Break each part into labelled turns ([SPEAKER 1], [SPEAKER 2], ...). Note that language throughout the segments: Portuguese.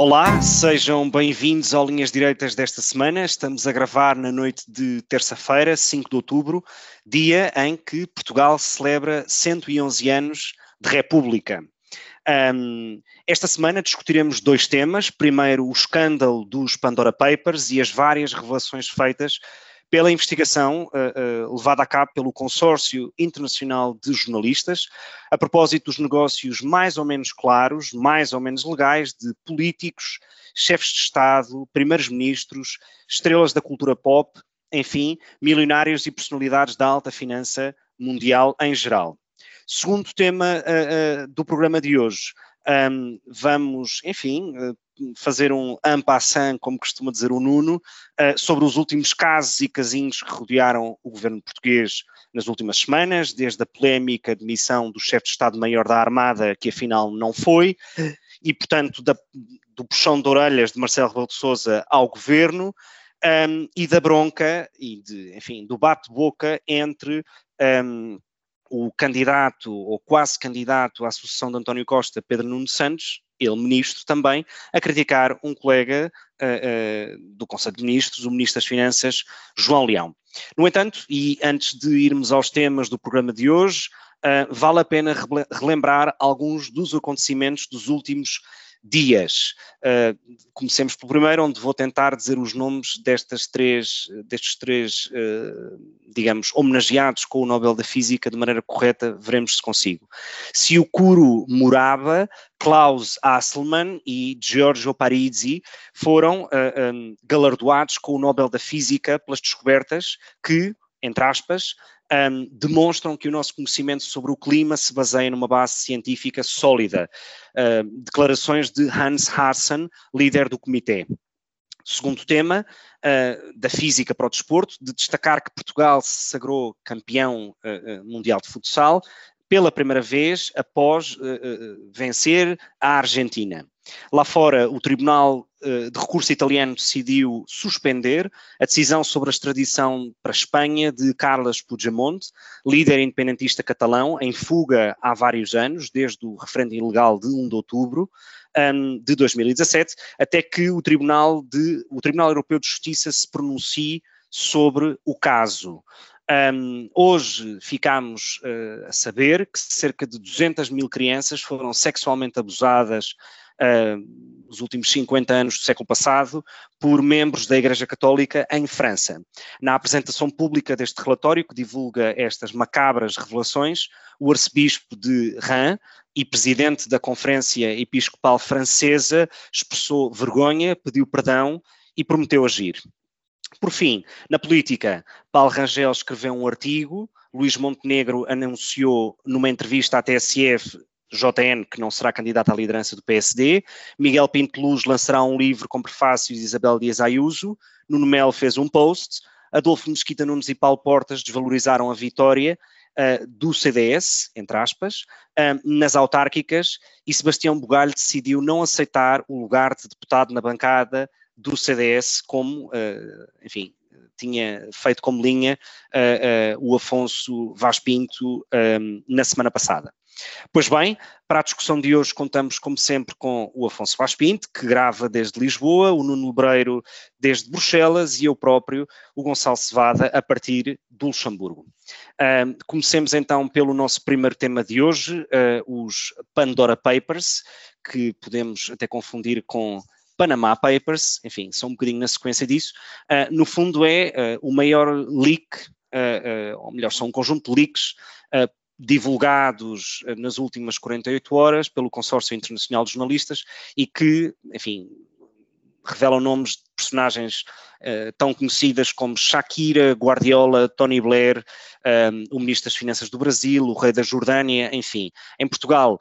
[SPEAKER 1] Olá, sejam bem-vindos ao Linhas Direitas desta semana. Estamos a gravar na noite de terça-feira, 5 de outubro, dia em que Portugal celebra 111 anos de República. Um, esta semana discutiremos dois temas. Primeiro, o escândalo dos Pandora Papers e as várias revelações feitas pela investigação uh, uh, levada a cabo pelo Consórcio Internacional de Jornalistas, a propósito dos negócios mais ou menos claros, mais ou menos legais, de políticos, chefes de Estado, primeiros-ministros, estrelas da cultura pop, enfim, milionários e personalidades da alta finança mundial em geral. Segundo tema uh, do programa de hoje, um, vamos, enfim, fazer um en passant, como costuma dizer o Nuno, uh, sobre os últimos casos e casinhos que rodearam o governo português nas últimas semanas, desde a polémica de missão do chefe de Estado-Maior da Armada, que afinal não foi, e portanto da, do puxão de orelhas de Marcelo Rebelo de Sousa ao governo, um, e da bronca e de, enfim, do bate-boca entre um, o candidato ou quase candidato à sucessão de António Costa, Pedro Nuno Santos, ele ministro também, a criticar um colega uh, uh, do Conselho de Ministros, o Ministro das Finanças, João Leão. No entanto, e antes de irmos aos temas do programa de hoje, uh, vale a pena relembrar alguns dos acontecimentos dos últimos dias. Uh, comecemos pelo primeiro, onde vou tentar dizer os nomes destas três, destes três, uh, digamos, homenageados com o Nobel da Física de maneira correta, veremos se consigo. Siukuro Muraba, Klaus Hasselmann e Giorgio Parizzi foram uh, ah, um, galardoados com o Nobel da Física pelas descobertas que, entre aspas, um, demonstram que o nosso conhecimento sobre o clima se baseia numa base científica sólida. Uh, declarações de Hans Harsen, líder do comitê. Segundo tema, uh, da física para o desporto, de destacar que Portugal se sagrou campeão uh, mundial de futsal pela primeira vez após vencer a Argentina. Lá fora, o Tribunal eh, de Recurso Italiano decidiu suspender a decisão sobre a extradição para a Espanha de Carles Puigdemont, líder independentista catalão, em fuga há vários anos, desde o referendo ilegal de 1 de outubro de 2017, até que o Tribunal, de, o Tribunal Europeu de Justiça se pronuncie sobre o caso. Um, hoje ficamos uh, a saber que cerca de 200 mil crianças foram sexualmente abusadas uh, os últimos 50 anos do século passado, por membros da Igreja Católica em França. Na apresentação pública deste relatório, que divulga estas macabras revelações, o arcebispo de Reims e presidente da Conferência Episcopal Francesa expressou vergonha, pediu perdão e prometeu agir. Por fim, na política, Paulo Rangel escreveu um artigo, Luís Montenegro anunciou numa entrevista à TSF JN, que não será candidato à liderança do PSD, Miguel Pinto Luz lançará um livro com prefácios de Isabel Dias Ayuso, Nuno Melo fez um post, Adolfo Mesquita Nunes e Paulo Portas desvalorizaram a vitória uh, do CDS, entre aspas, uh, nas autárquicas e Sebastião Bugalho decidiu não aceitar o lugar de deputado na bancada do CDS como, uh, enfim, tinha feito como linha o Afonso Vaz Pinto na semana passada. Pois bem, para a discussão de hoje contamos, como sempre, com o Afonso Vaz Pinto, que grava desde Lisboa, o Nuno Lebreiro desde Bruxelas e eu próprio, o Gonçalo Cevada, a partir do Luxemburgo. Uh, comecemos então pelo nosso primeiro tema de hoje, uh, os Pandora Papers, que podemos até confundir com Panama Papers, enfim, são um bocadinho na sequência disso. Uh, no fundo é o maior leak, ou melhor, são um conjunto de leaks divulgados nas últimas 48 horas pelo Consórcio Internacional de Jornalistas e que, enfim, revelam nomes de personagens uh, tão conhecidas como Shakira, Guardiola, Tony Blair, um, o Ministro das Finanças do Brasil, o Rei da Jordânia, enfim. Em Portugal,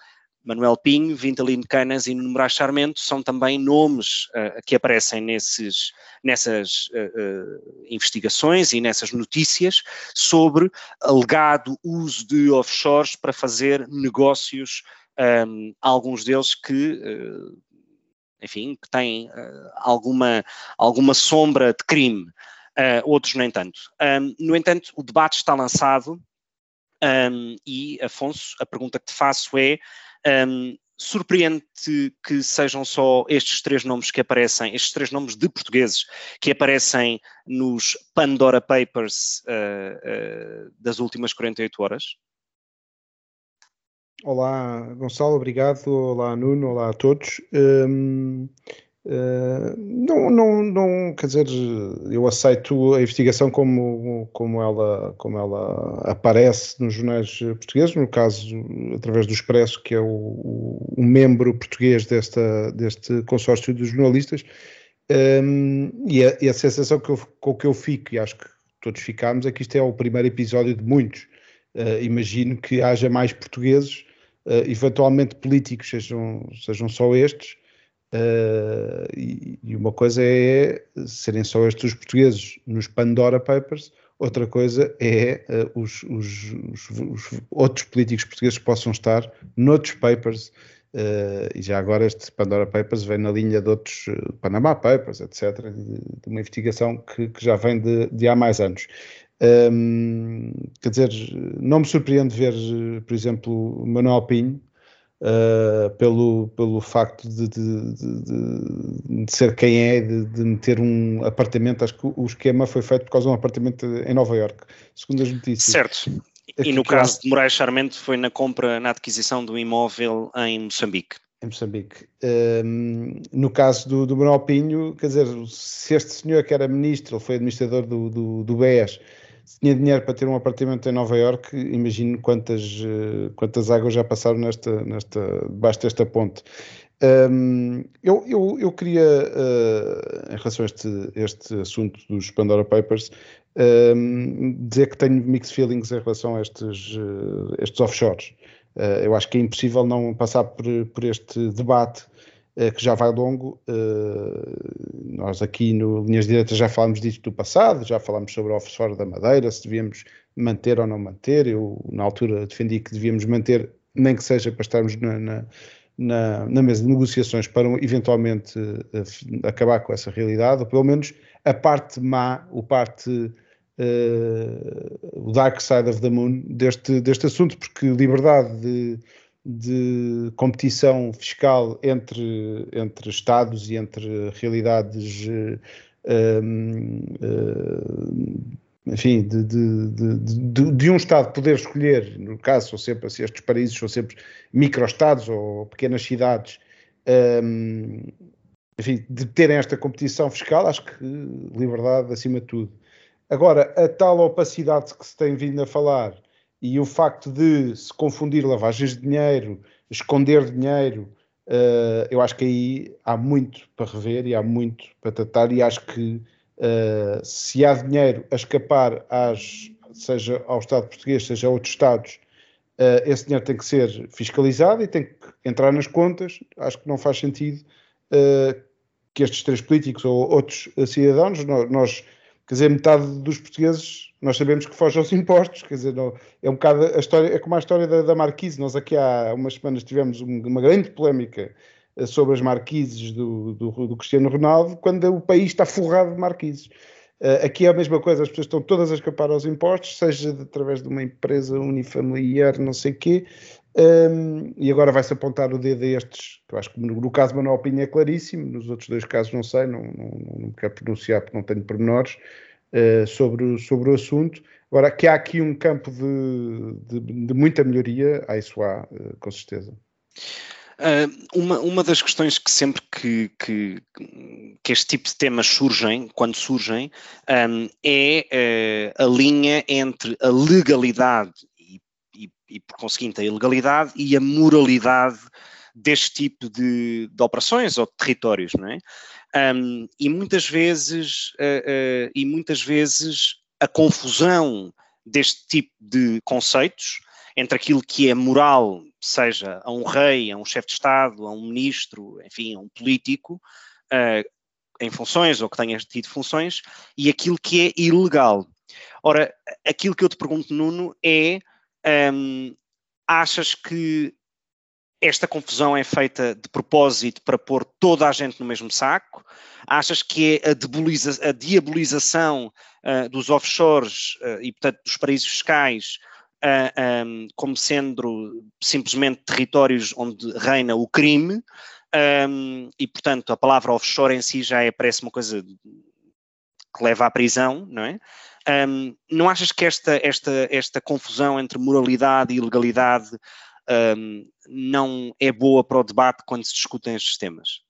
[SPEAKER 1] Manuel Pinho, Vintalino Canas e Nuno Moraes Charmento são também nomes uh, que aparecem nesses, nessas uh, investigações e nessas notícias sobre alegado uso de offshores para fazer negócios, um, alguns deles que enfim, que têm uh, alguma, alguma sombra de crime, uh, outros nem tanto. Um, no entanto, o debate está lançado um, e, Afonso, a pergunta que te faço é: um, surpreende-te que sejam só estes três nomes que aparecem, estes três nomes de portugueses que aparecem nos Pandora Papers uh, das últimas 48 horas?
[SPEAKER 2] Olá, Gonçalo, obrigado. Olá, Nuno, olá a todos. Um, não, não, não, quer dizer, eu aceito a investigação como, como, ela, como ela aparece nos jornais portugueses, no caso, através do Expresso, que é o, o, o membro português desta, deste consórcio de jornalistas. Um, e, a, e, a, sensação que eu, com que eu fico, e acho que todos ficamos, é que isto é o primeiro episódio de muitos. Uh, imagino que haja mais portugueses uh, eventualmente políticos sejam, sejam só estes, uh, e, e, uma coisa é serem só estes os portugueses nos Pandora Papers, outra coisa é uh, os, os, os, os, outros políticos portugueses que possam estar noutros papers, e já agora este Pandora Papers vem na linha de outros Panama Papers, etc., de, de uma investigação que, que, já vem de, de há mais anos. Um, quer dizer, não me surpreende ver, por exemplo, Manuel Pinho, uh, pelo, pelo facto de, de, de, de, ser quem é, de, meter um apartamento. Acho que o esquema foi feito por causa de um apartamento em Nova York, segundo as notícias.
[SPEAKER 1] Certo. E no caso de Moraes Charmente foi na compra, na aquisição do imóvel em Moçambique.
[SPEAKER 2] Em Moçambique. Um, no caso do, do Manuel Pinho, quer dizer, se este senhor que era ministro, ele foi administrador do, do, do BES, se tinha dinheiro para ter um apartamento em Nova York, imagino quantas, eh, quantas águas já passaram nesta, nesta, debaixo desta ponte. Um, eu, eu, eu, queria, uh, em relação a este, este assunto dos Pandora Papers, um, dizer que tenho mixed feelings em relação a estes, uh, estes offshores. Uh, eu acho que é impossível não passar por, por este debate que já vai longo. Eh, nós aqui no Linhas Diretas já falámos disto do passado, já falámos sobre o offshore da Madeira, se devíamos manter ou não manter. Eu, na altura, defendi que devíamos manter, nem que seja para estarmos na, na, na, na mesa de negociações para eventualmente uh, acabar com essa realidade, ou pelo menos a parte má, o parte. Uh, o dark side of the moon deste, deste assunto, porque liberdade de, de competição fiscal entre, entre Estados e entre realidades, um, uh, enfim, de, de, de, de, um Estado poder escolher, no caso, são sempre assim, estes países são sempre micro-estados ou pequenas cidades, um, enfim, de terem esta competição fiscal, acho que liberdade acima de tudo. Agora, a tal opacidade que se tem vindo a falar e o facto de se confundir lavagens de dinheiro, esconder dinheiro, uh, eu acho que aí há muito para rever e há muito para tratar, e acho que uh, se há dinheiro a escapar às, seja ao Estado português, seja a outros Estados, uh, esse dinheiro tem que ser fiscalizado e tem que entrar nas contas. Acho que não faz sentido que estes três políticos ou outros cidadãos, nós, nós quer dizer, metade dos portugueses nós sabemos que foge aos impostos, quer dizer, não, é um bocado a história, é como a história da, da Marquise. Nós aqui há umas semanas tivemos uma grande polémica eh, sobre as marquises do, do, do, Cristiano Ronaldo, quando o país está forrado de marquises. Uh, aqui é a mesma coisa, as pessoas estão todas a escapar aos impostos, seja de, através de uma empresa unifamiliar, não sei o quê, um, ehm, e agora vai-se apontar o dedo a estes, que eu acho que no, no caso Manuel Pinho é claríssimo, nos outros dois casos não sei, não, não, não me quero pronunciar porque não tenho pormenores, uh, sobre, sobre o assunto. Agora, que há aqui um campo de, de, de muita melhoria, há isso há, uh, com certeza.
[SPEAKER 1] Uh, uma, uma das questões que sempre que, que, que, este tipo de temas surgem, quando surgem, um, é uh, a linha entre a legalidade e, e, e, por conseguinte, a ilegalidade e a moralidade deste tipo de, de operações ou de territórios, não é? Um, e muitas vezes, uh, uh, e muitas vezes a confusão deste tipo de conceitos entre aquilo que é moral seja a um rei, a um chefe de Estado, a um ministro, enfim, a um político, uh, em funções ou que tenha tido funções, e aquilo que é ilegal. Ora, aquilo que eu te pergunto, Nuno, é: um, achas que esta confusão é feita de propósito para pôr toda a gente no mesmo saco? Achas que é a, a diabolização uh, dos offshores uh, e, portanto, dos paraísos fiscais uh, um, como sendo simplesmente territórios onde reina o crime? Um, e, portanto, a palavra offshore em si já é, parece uma coisa que leva à prisão, não é? Um, não achas que esta, esta, esta confusão entre moralidade e ilegalidade um, não é boa para o debate quando se discutem estes temas?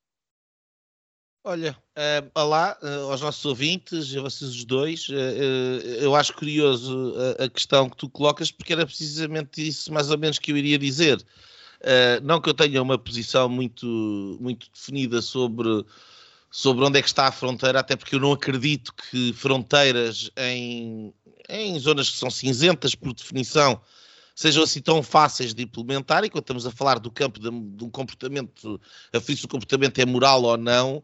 [SPEAKER 3] Olha, uh, olá uh, aos nossos ouvintes, a vocês os dois. Uh, eu acho curioso a, a, questão que tu colocas, porque era precisamente isso mais ou menos que eu iria dizer. não que eu tenha uma posição muito, muito definida sobre, sobre onde é que está a fronteira, até porque eu não acredito que fronteiras em, em zonas que são cinzentas, por definição, sejam assim tão fáceis de implementar, e quando estamos a falar do campo de, de um comportamento, a se o comportamento é moral ou não,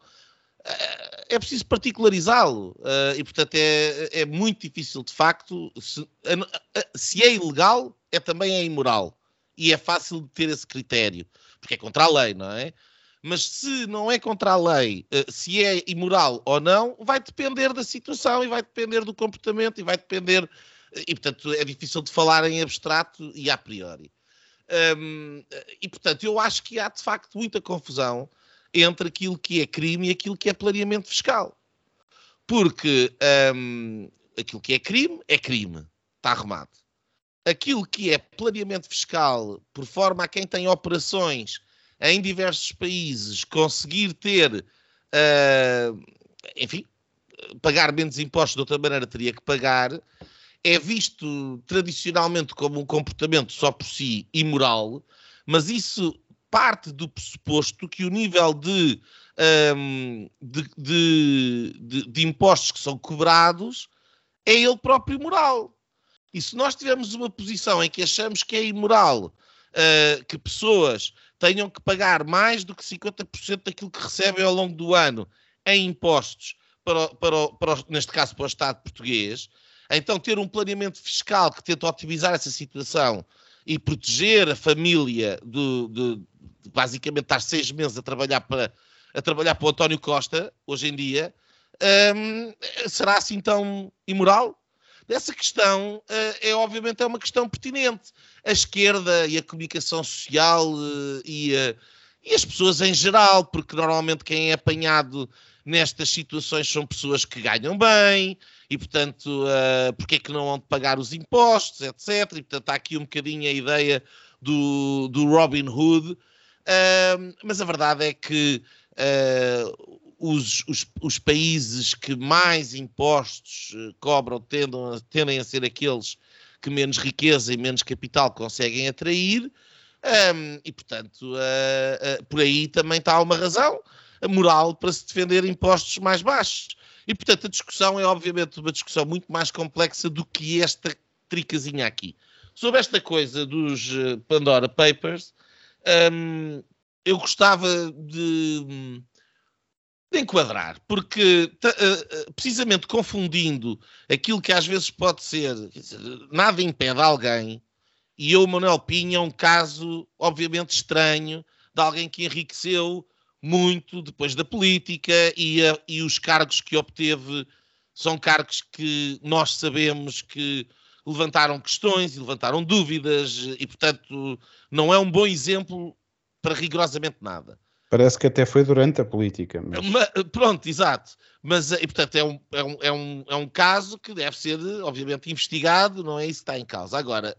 [SPEAKER 3] eh, é preciso particularizá-lo. Uh, e, portanto, é, é muito difícil, de facto. Se, se, é ilegal, é também é imoral. E é fácil de ter esse critério, porque é contra a lei, não é? Mas se não é contra a lei, uh, se é imoral ou não, vai depender da situação e vai depender do comportamento e vai depender e, portanto, é difícil de falar em abstrato e a priori. Um, e, portanto, eu acho que há, de facto, muita confusão entre aquilo que é crime e aquilo que é planeamento fiscal. Porque um, aquilo que é crime é crime, está arrumado. Aquilo que é planeamento fiscal, por forma a quem tem operações em diversos países conseguir ter, uh, enfim, pagar menos impostos de outra maneira teria que pagar, é visto tradicionalmente como um comportamento só por si imoral, mas isso parte do pressuposto que o nível de, um, de, de, de, impostos que são cobrados é ele próprio imoral. E se nós tivermos uma posição em que achamos que é imoral uh, que pessoas tenham que pagar mais do que 50% daquilo que recebem ao longo do ano em impostos, para, para, para, neste caso para o Estado português, então, ter um planeamento fiscal que tenta otimizar essa situação e proteger a família de, de, de basicamente estar seis meses a trabalhar para, a trabalhar para o António Costa, hoje em dia, um, será assim tão imoral? Essa questão uh, é obviamente é uma questão pertinente. A esquerda e a comunicação social uh, e, uh, e as pessoas em geral, porque normalmente quem é apanhado nestas situações são pessoas que ganham bem, e portanto, uh, porque é que não vão pagar os impostos, etc. E portanto, há aqui um bocadinho a ideia do, do Robin Hood, uh, mas a verdade é que uh, os, os, os, países que mais impostos cobram tendem tendem a ser aqueles que menos riqueza e menos capital conseguem atrair, um, e portanto, por aí também está uma razão moral para se defender impostos mais baixos. E, portanto, a discussão é obviamente uma discussão muito mais complexa do que esta tricazinha aqui. Sobre esta coisa dos eh, Pandora Papers, hum, eu gostava de, de enquadrar, porque eh, eh, precisamente confundindo aquilo que às vezes pode ser, nada impede alguém, e eu, Manuel Pinha, é um caso obviamente estranho de alguém que enriqueceu muito depois da política e, a, e os cargos que obteve são cargos que nós sabemos que levantaram questões e levantaram dúvidas e, portanto, não é um bom exemplo para rigorosamente nada.
[SPEAKER 2] Parece que até foi durante a política.
[SPEAKER 3] Mas... Pronto, exato. Mas, e, portanto, é um, é, um, é, um, é um caso que deve ser, obviamente, investigado, não é isso que está em causa. Agora,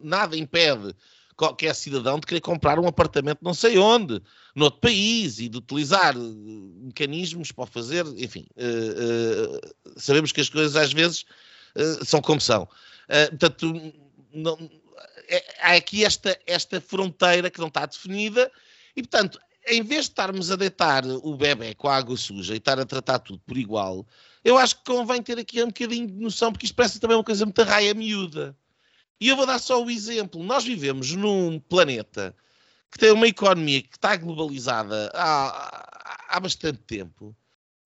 [SPEAKER 3] nada impede qualquer cidadão de querer comprar um apartamento não sei onde, noutro país, e de utilizar eh, mecanismos para fazer, enfim, uh, uh, sabemos que as coisas às vezes uh, são como são. portanto, não, é, há aqui esta, esta fronteira que não está definida, e portanto, em vez de estarmos a deitar o bebê com a água suja e estar a tratar tudo por igual, eu acho que convém ter aqui um bocadinho de noção, porque isto parece também uma coisa muito raia miúda. E eu vou dar só o exemplo. Nós vivemos num planeta que tem uma economia que está globalizada há, há bastante tempo.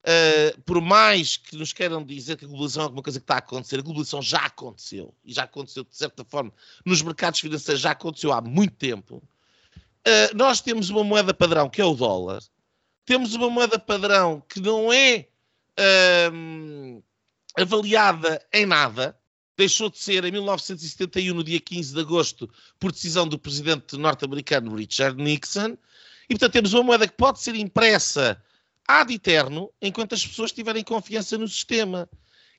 [SPEAKER 3] Uh, por mais que nos queiram dizer que a globalização é alguma coisa que está a acontecer, a globalização já aconteceu. E já aconteceu, de certa forma, nos mercados financeiros, já aconteceu há muito tempo. Uh, nós temos uma moeda padrão que é o dólar. Temos uma moeda padrão que não é uh, avaliada em nada, deixou de ser em 1971, no dia 15 de agosto, por decisão do presidente norte-americano Richard Nixon. E, portanto, temos uma moeda que pode ser impressa ad eterno enquanto as pessoas tiverem confiança no sistema.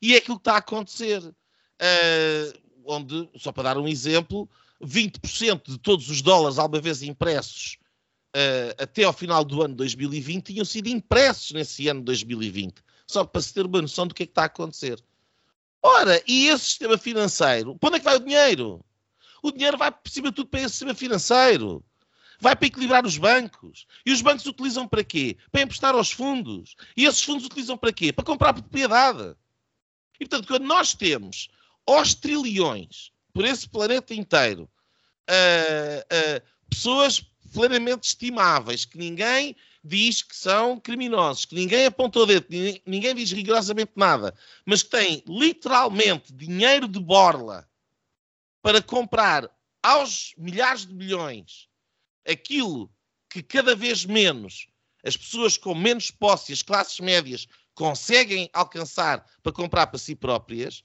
[SPEAKER 3] E é aquilo que está a acontecer. Uh, onde, só para dar um exemplo, 20% de todos os dólares alguma vez impressos uh, até ao final do ano 2020 tinham sido impressos nesse ano 2020. Só para se ter uma noção do que é que está a acontecer. Ora, e esse sistema financeiro? Para onde é que vai o dinheiro? O dinheiro vai, por cima de tudo, para esse sistema financeiro. Vai para equilibrar os bancos. E os bancos utilizam para quê? Para emprestar aos fundos. E esses fundos utilizam para quê? Para comprar propriedade. E, portanto, quando nós temos aos trilhões, por esse planeta inteiro, uh, uh, pessoas plenamente estimáveis, que ninguém diz que são criminosos, que ninguém apontou dedo, ninguém diz rigorosamente nada, mas que têm literalmente dinheiro de borla para comprar aos milhares de milhões aquilo que cada vez menos as pessoas com menos posse, as classes médias, conseguem alcançar para comprar para si próprias,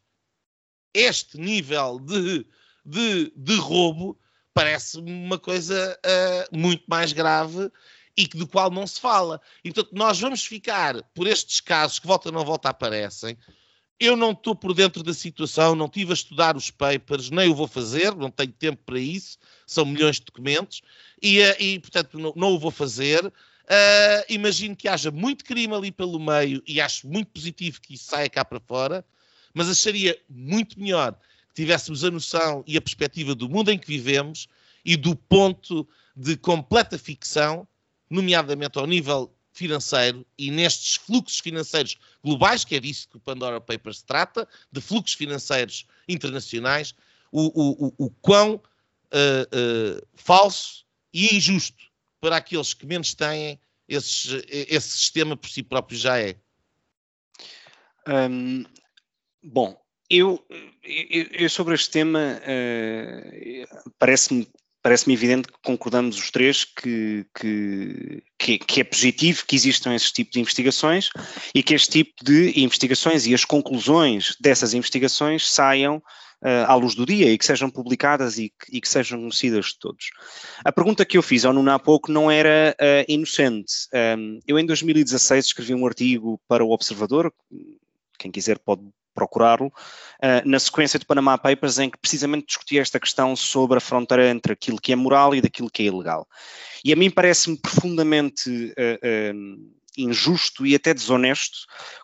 [SPEAKER 3] este nível de, de, de roubo parece uma coisa uh, muito mais grave e do qual não se fala. E, portanto, nós vamos ficar por estes casos que volta não volta aparecem. Eu não estou por dentro da situação, não tive a estudar os papers, nem o vou fazer, não tenho tempo para isso, são milhões de documentos, e, eh, e portanto, não, não, o vou fazer. Uh, imagino que haja muito crime ali pelo meio e acho muito positivo que isso saia cá para fora, mas acharia muito melhor que tivéssemos a noção e a perspectiva do mundo em que vivemos e do ponto de completa ficção nomeadamente ao nível financeiro e nestes fluxos financeiros globais, que é disso que o Pandora Papers se trata, de fluxos financeiros internacionais, o, o, o, o quão uh, uh, falso e injusto para aqueles que menos têm esse, esse sistema por si próprio já é.
[SPEAKER 1] Bom, eu, eu, sobre este tema uh, parece-me parece-me evidente que concordamos os três que, que, que, é positivo que existam esse tipo de investigações e que este tipo de investigações e as conclusões dessas investigações saiam uh, à luz do dia e que sejam publicadas e que, e que, sejam conhecidas de todos. A pergunta que eu fiz ao Nuno há pouco não era uh, inocente. Um, eu em 2016 escrevi um artigo para o Observador, quem quiser pode procurá-lo, uh, na sequência de Panama Papers, em que precisamente discutia esta questão sobre a fronteira entre aquilo que é moral e daquilo que é ilegal. E a mim parece-me profundamente uh, uh, injusto e até desonesto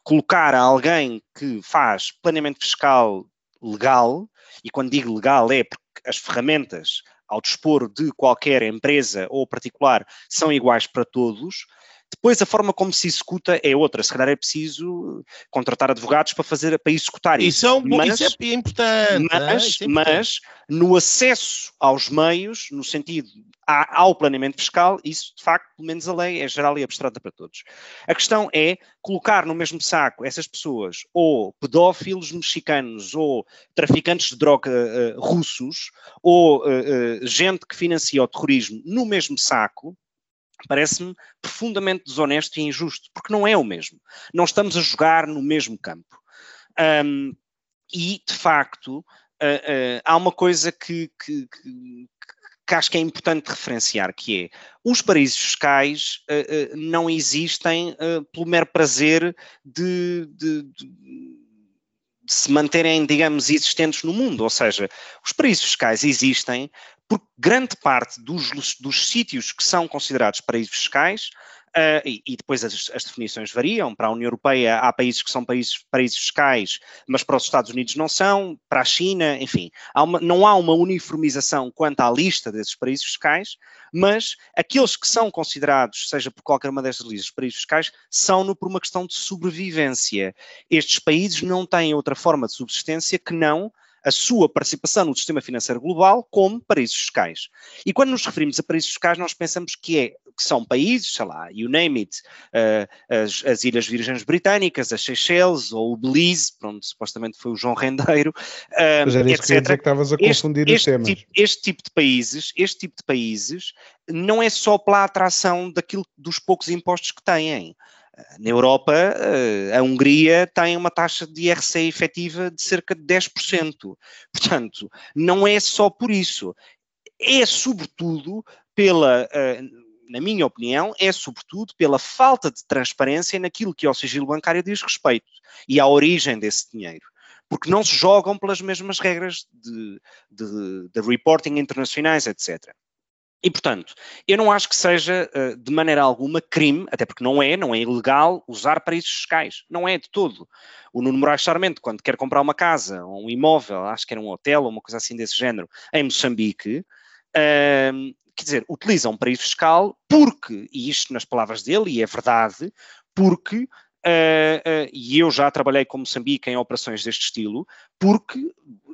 [SPEAKER 1] colocar a alguém que faz planeamento fiscal legal, e quando digo legal é porque as ferramentas ao dispor de qualquer empresa ou particular são iguais para todos, depois a forma como se executa é outra. Se calhar é preciso contratar advogados para fazer para executar isso.
[SPEAKER 3] Isso é, um, mas, isso é importante.
[SPEAKER 1] Mas,
[SPEAKER 3] é importante.
[SPEAKER 1] mas no acesso aos meios, no sentido ao planeamento fiscal, isso de facto, pelo menos a lei é geral e abstrata para todos. A questão é colocar no mesmo saco essas pessoas, ou pedófilos mexicanos, ou traficantes de droga uh, russos, ou uh, uh, gente que financia o terrorismo no mesmo saco, parece-me profundamente desonesto e injusto, porque não é o mesmo. Não estamos a jogar no mesmo campo. Um, e, de facto, uh, uh, há uma coisa que, que, que, que, acho que é importante referenciar, que é os paraísos fiscais uh, não existem pelo mero prazer de, de, de se manterem, digamos, existentes no mundo. Ou seja, os paraísos fiscais existem porque grande parte dos, dos sítios que são considerados paraísos fiscais Uh, e, e, depois as, as, definições variam. Para a União Europeia há países que são países, países fiscais, mas para os Estados Unidos não são, para a China, enfim. Há uma, não há uma uniformização quanto à lista desses países fiscais, mas aqueles que são considerados, seja por qualquer uma destas listas, países fiscais, são-no por uma questão de sobrevivência. Estes países não têm outra forma de subsistência que não a sua participação no sistema financeiro global como paraísos fiscais. E quando nos referimos a paraísos fiscais, nós pensamos que, é, que são países, sei lá, you name it, uh, as, as, Ilhas Virgens Britânicas, as Seychelles ou o Belize, onde supostamente foi o João Rendeiro,
[SPEAKER 2] uh, Mas era isso que dizer que estavas a confundir
[SPEAKER 1] este,
[SPEAKER 2] os temas.
[SPEAKER 1] Tipo, este tipo de países, este tipo de países não é só pela atração daquilo, dos poucos impostos que têm. Na Europa, eh, a Hungria tem uma taxa de IRC efetiva de cerca de 10%. Portanto, não é só por isso. É sobretudo pela, eh, na minha opinião, é sobretudo pela falta de transparência naquilo que ao sigilo bancário diz respeito e à origem desse dinheiro porque não se jogam pelas mesmas regras de, de, de reporting internacionais, etc. E, portanto, eu não acho que seja uh, de maneira alguma crime, até porque não é, não é ilegal usar paraísos fiscais. Não é de todo. O Nuno Moraes Sarmento, quando quer comprar uma casa um imóvel, acho que era um hotel ou uma coisa assim desse género, em Moçambique, uh, quer dizer, utiliza um paraíso fiscal porque, e isto nas palavras dele, e é verdade, porque Uh, uh, e eu já trabalhei com Moçambique em operações deste estilo, porque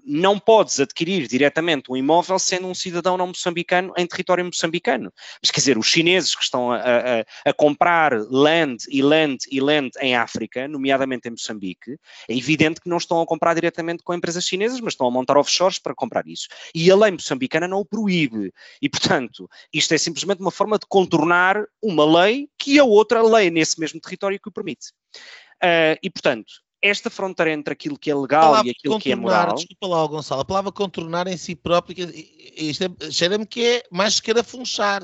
[SPEAKER 1] não podes adquirir diretamente um imóvel sendo um cidadão não moçambicano em território moçambicano. Mas quer dizer, os chineses que estão a, a, a, comprar land e land e land em África, nomeadamente em Moçambique, é evidente que não estão a comprar diretamente com empresas chinesas, mas estão a montar offshores para comprar isso. E a lei moçambicana não o proíbe. E, portanto, isto é simplesmente uma forma de contornar uma lei que a outra lei nesse mesmo território que o permite. Uh, e, portanto, esta fronteira entre aquilo que é legal e aquilo que é moral.
[SPEAKER 3] Desculpa lá, Gonçalo, a palavra contornar em si próprio, isto é, cheira-me que é mais que funchar.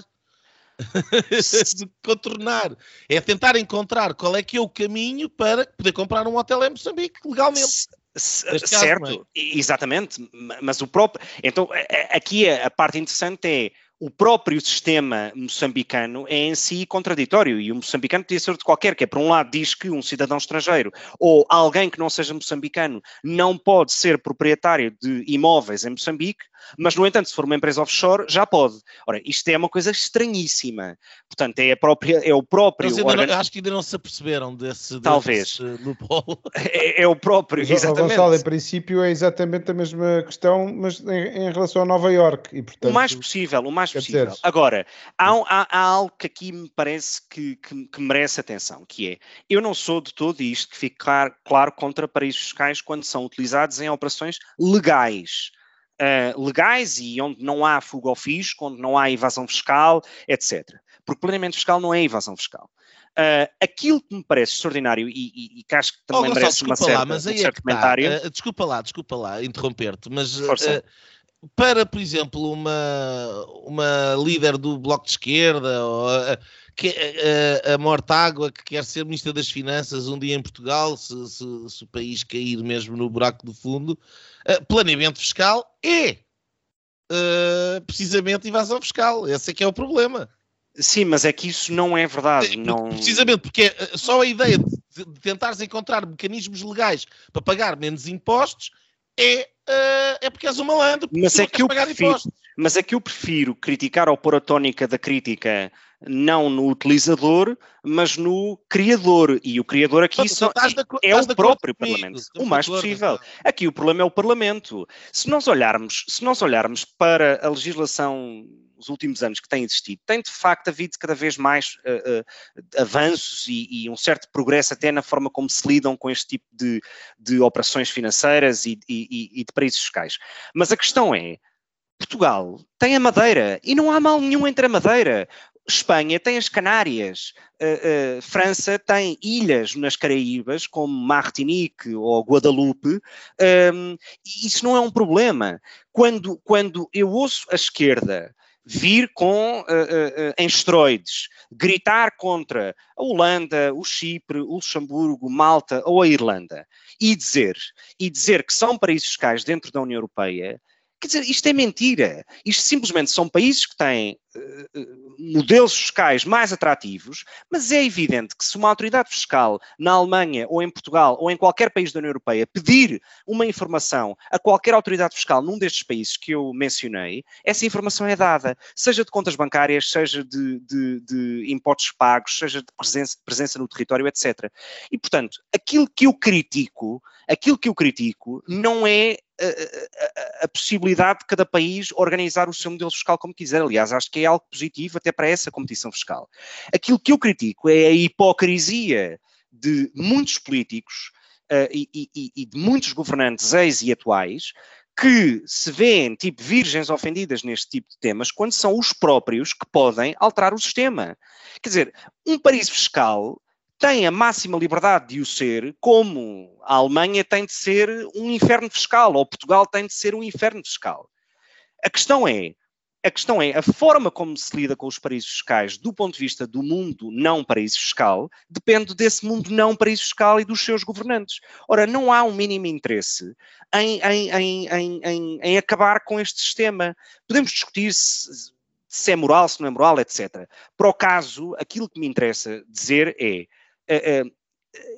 [SPEAKER 3] contornar. É tentar encontrar qual é que é o caminho para poder comprar um hotel em Moçambique legalmente.
[SPEAKER 1] certo, caso, é? exatamente, mas o próprio. Então, aqui a parte interessante é o próprio sistema moçambicano é em si contraditório e o moçambicano podia ser de qualquer, que é, por um lado, diz que um cidadão estrangeiro ou alguém que não seja moçambicano não pode ser proprietário de imóveis em Moçambique, mas, no entanto, se for uma empresa offshore, já pode. Ora, isto é uma coisa estranhíssima. Portanto, é, a própria, é o próprio.
[SPEAKER 3] Organ... Não, acho que ainda não se aperceberam desse,
[SPEAKER 1] Talvez.
[SPEAKER 3] Desse
[SPEAKER 1] é, é, o próprio. Mas, exatamente.
[SPEAKER 2] Gonçalo, em princípio, é exatamente a mesma questão, mas em, em relação a Nova York. E, portanto,
[SPEAKER 1] o mais possível, o mais possível. Dizer... Agora, há, há, há, algo que aqui me parece que, que, que, merece atenção, que é, eu não sou de todo isto que fique claro, contra paraísos fiscais quando são utilizados em operações legais uh, legais e onde não há fuga ao fisco, onde não há evasão fiscal, etc. Porque planeamento fiscal não é evasão fiscal. Uh, aquilo que me parece extraordinário e, e, e que acho que também oh, merece uma certa, lá, mas aí um é comentário.
[SPEAKER 3] Uh, desculpa lá, desculpa lá interromper-te, mas para, por exemplo, uma, uma líder do Bloco de Esquerda ou que, a, a Mortágua que quer ser Ministra das Finanças um dia em Portugal, se, se, se o país cair mesmo no buraco do fundo, uh, planeamento fiscal é uh, precisamente invasão fiscal. Esse é que é o problema.
[SPEAKER 1] Sim, mas é que isso não é verdade. Não...
[SPEAKER 3] Precisamente porque é só a ideia de, de tentares encontrar mecanismos legais para pagar menos impostos é, uh, é porque és um malandro.
[SPEAKER 1] Mas é, que eu prefiro, mas é que eu prefiro criticar ou pôr a tónica da crítica não no utilizador, mas no criador. E o criador aqui só, é, o próprio Parlamento, o mais possível. Então. Aqui o problema é o Parlamento. Se nós olharmos, se nós olharmos para a legislação nos últimos anos que tem existido, tem de facto havido cada vez mais uh, uh, avanços e, e, um certo progresso até na forma como se lidam com este tipo de, de operações financeiras e, e, e de paraísos fiscais. Mas a questão é, Portugal tem a Madeira e não há mal nenhum entre a Madeira. Espanha tem as Canárias, uh, uh, França tem ilhas nas Caraíbas, como Martinique ou Guadalupe, um, ehm, e isso não é um problema. Quando, quando eu ouço a esquerda vir com uh, uh, em esteroides, gritar contra a Holanda, o Chipre, o Luxemburgo, Malta ou a Irlanda. E dizer, e dizer que são paraísos fiscais dentro da União Europeia, Quer dizer, isto é mentira. Isto simplesmente são países que têm uh, modelos fiscais mais atrativos, mas é evidente que se uma autoridade fiscal na Alemanha ou em Portugal ou em qualquer país da União Europeia pedir uma informação a qualquer autoridade fiscal num destes países que eu mencionei, essa informação é dada, seja de contas bancárias, seja de, de, de impostos pagos, seja de presença, presença no território, etc. E, portanto, aquilo que eu critico, aquilo que eu critico não é a, a, possibilidade de cada país organizar o seu modelo fiscal como quiser. Aliás, acho que é algo positivo até para essa competição fiscal. Aquilo que eu critico é a hipocrisia de muitos políticos uh, e, e, e de muitos governantes ex e atuais que se veem tipo virgens ofendidas neste tipo de temas quando são os próprios que podem alterar o sistema. Quer dizer, um paraíso fiscal tem a máxima liberdade de o ser, como a Alemanha tem de ser um inferno fiscal, ou Portugal tem de ser um inferno fiscal. A questão é, a questão é a forma como se lida com os paraísos fiscais do ponto de vista do mundo não paraíso fiscal depende desse mundo não paraíso fiscal e dos seus governantes. Ora, não há um mínimo interesse em, em, em, em acabar com este sistema. Podemos discutir se, se é moral, se não é moral, etc. Para o caso, aquilo que me interessa dizer é é,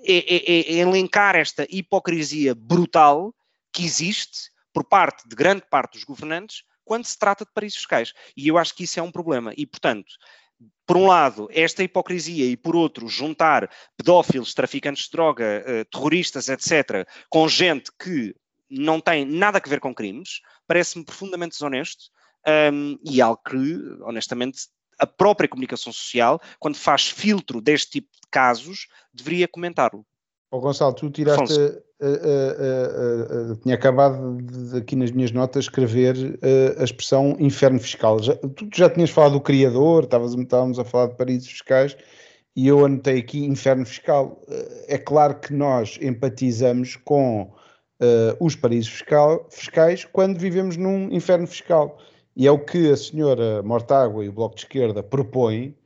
[SPEAKER 1] elencar esta hipocrisia brutal que existe por parte de grande parte dos governantes quando se trata de paraísos fiscais. E eu acho que isso é um problema. E, portanto, por um lado, esta hipocrisia e, por outro, juntar pedófilos, traficantes de droga, uh, terroristas, etc., com gente que não tem nada a ver com crimes, parece-me profundamente desonesto um, e algo que, honestamente, a própria comunicação social, quando faz filtro deste tipo de casos, deveria comentá-lo.
[SPEAKER 2] Oh, Gonçalo, tu tiraste, uh, uh, uh, tinha acabado de, aqui nas minhas notas escrever eh, a expressão inferno fiscal. Já, tu já tinhas falado do criador, estávamos, estávamos a falar de paraísos fiscais e eu anotei aqui inferno fiscal. Eh, é claro que nós empatizamos com eh, os paraísos fiscal, fiscais quando vivemos num inferno fiscal. E é o que a senhora Mortágua e o Bloco de Esquerda propõem,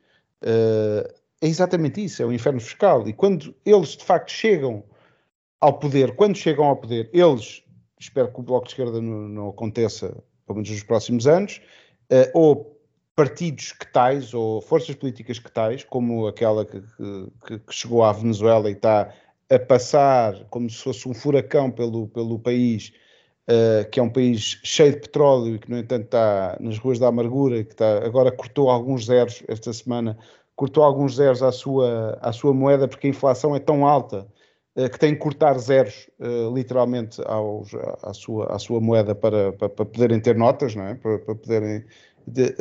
[SPEAKER 2] uh, é exatamente isso, é o inferno fiscal. E quando eles de facto chegam ao poder, quando chegam ao poder, eles, espero que o Bloco de Esquerda não, não aconteça, pelo menos nos próximos anos, uh, ou partidos que tais, ou forças políticas que tais, como aquela que, que, que chegou à Venezuela e está a passar como se fosse um furacão pelo, pelo país, uh, que é um país cheio de petróleo e que, no entanto, está nas ruas da amargura, que está, agora cortou alguns zeros esta semana, cortou alguns zeros à sua, à sua moeda, porque a inflação é tão alta uh, que tem que cortar zeros, uh, literalmente, aos, à, sua, à sua moeda para, para, para, poderem ter notas, não é? para, para poderem. De,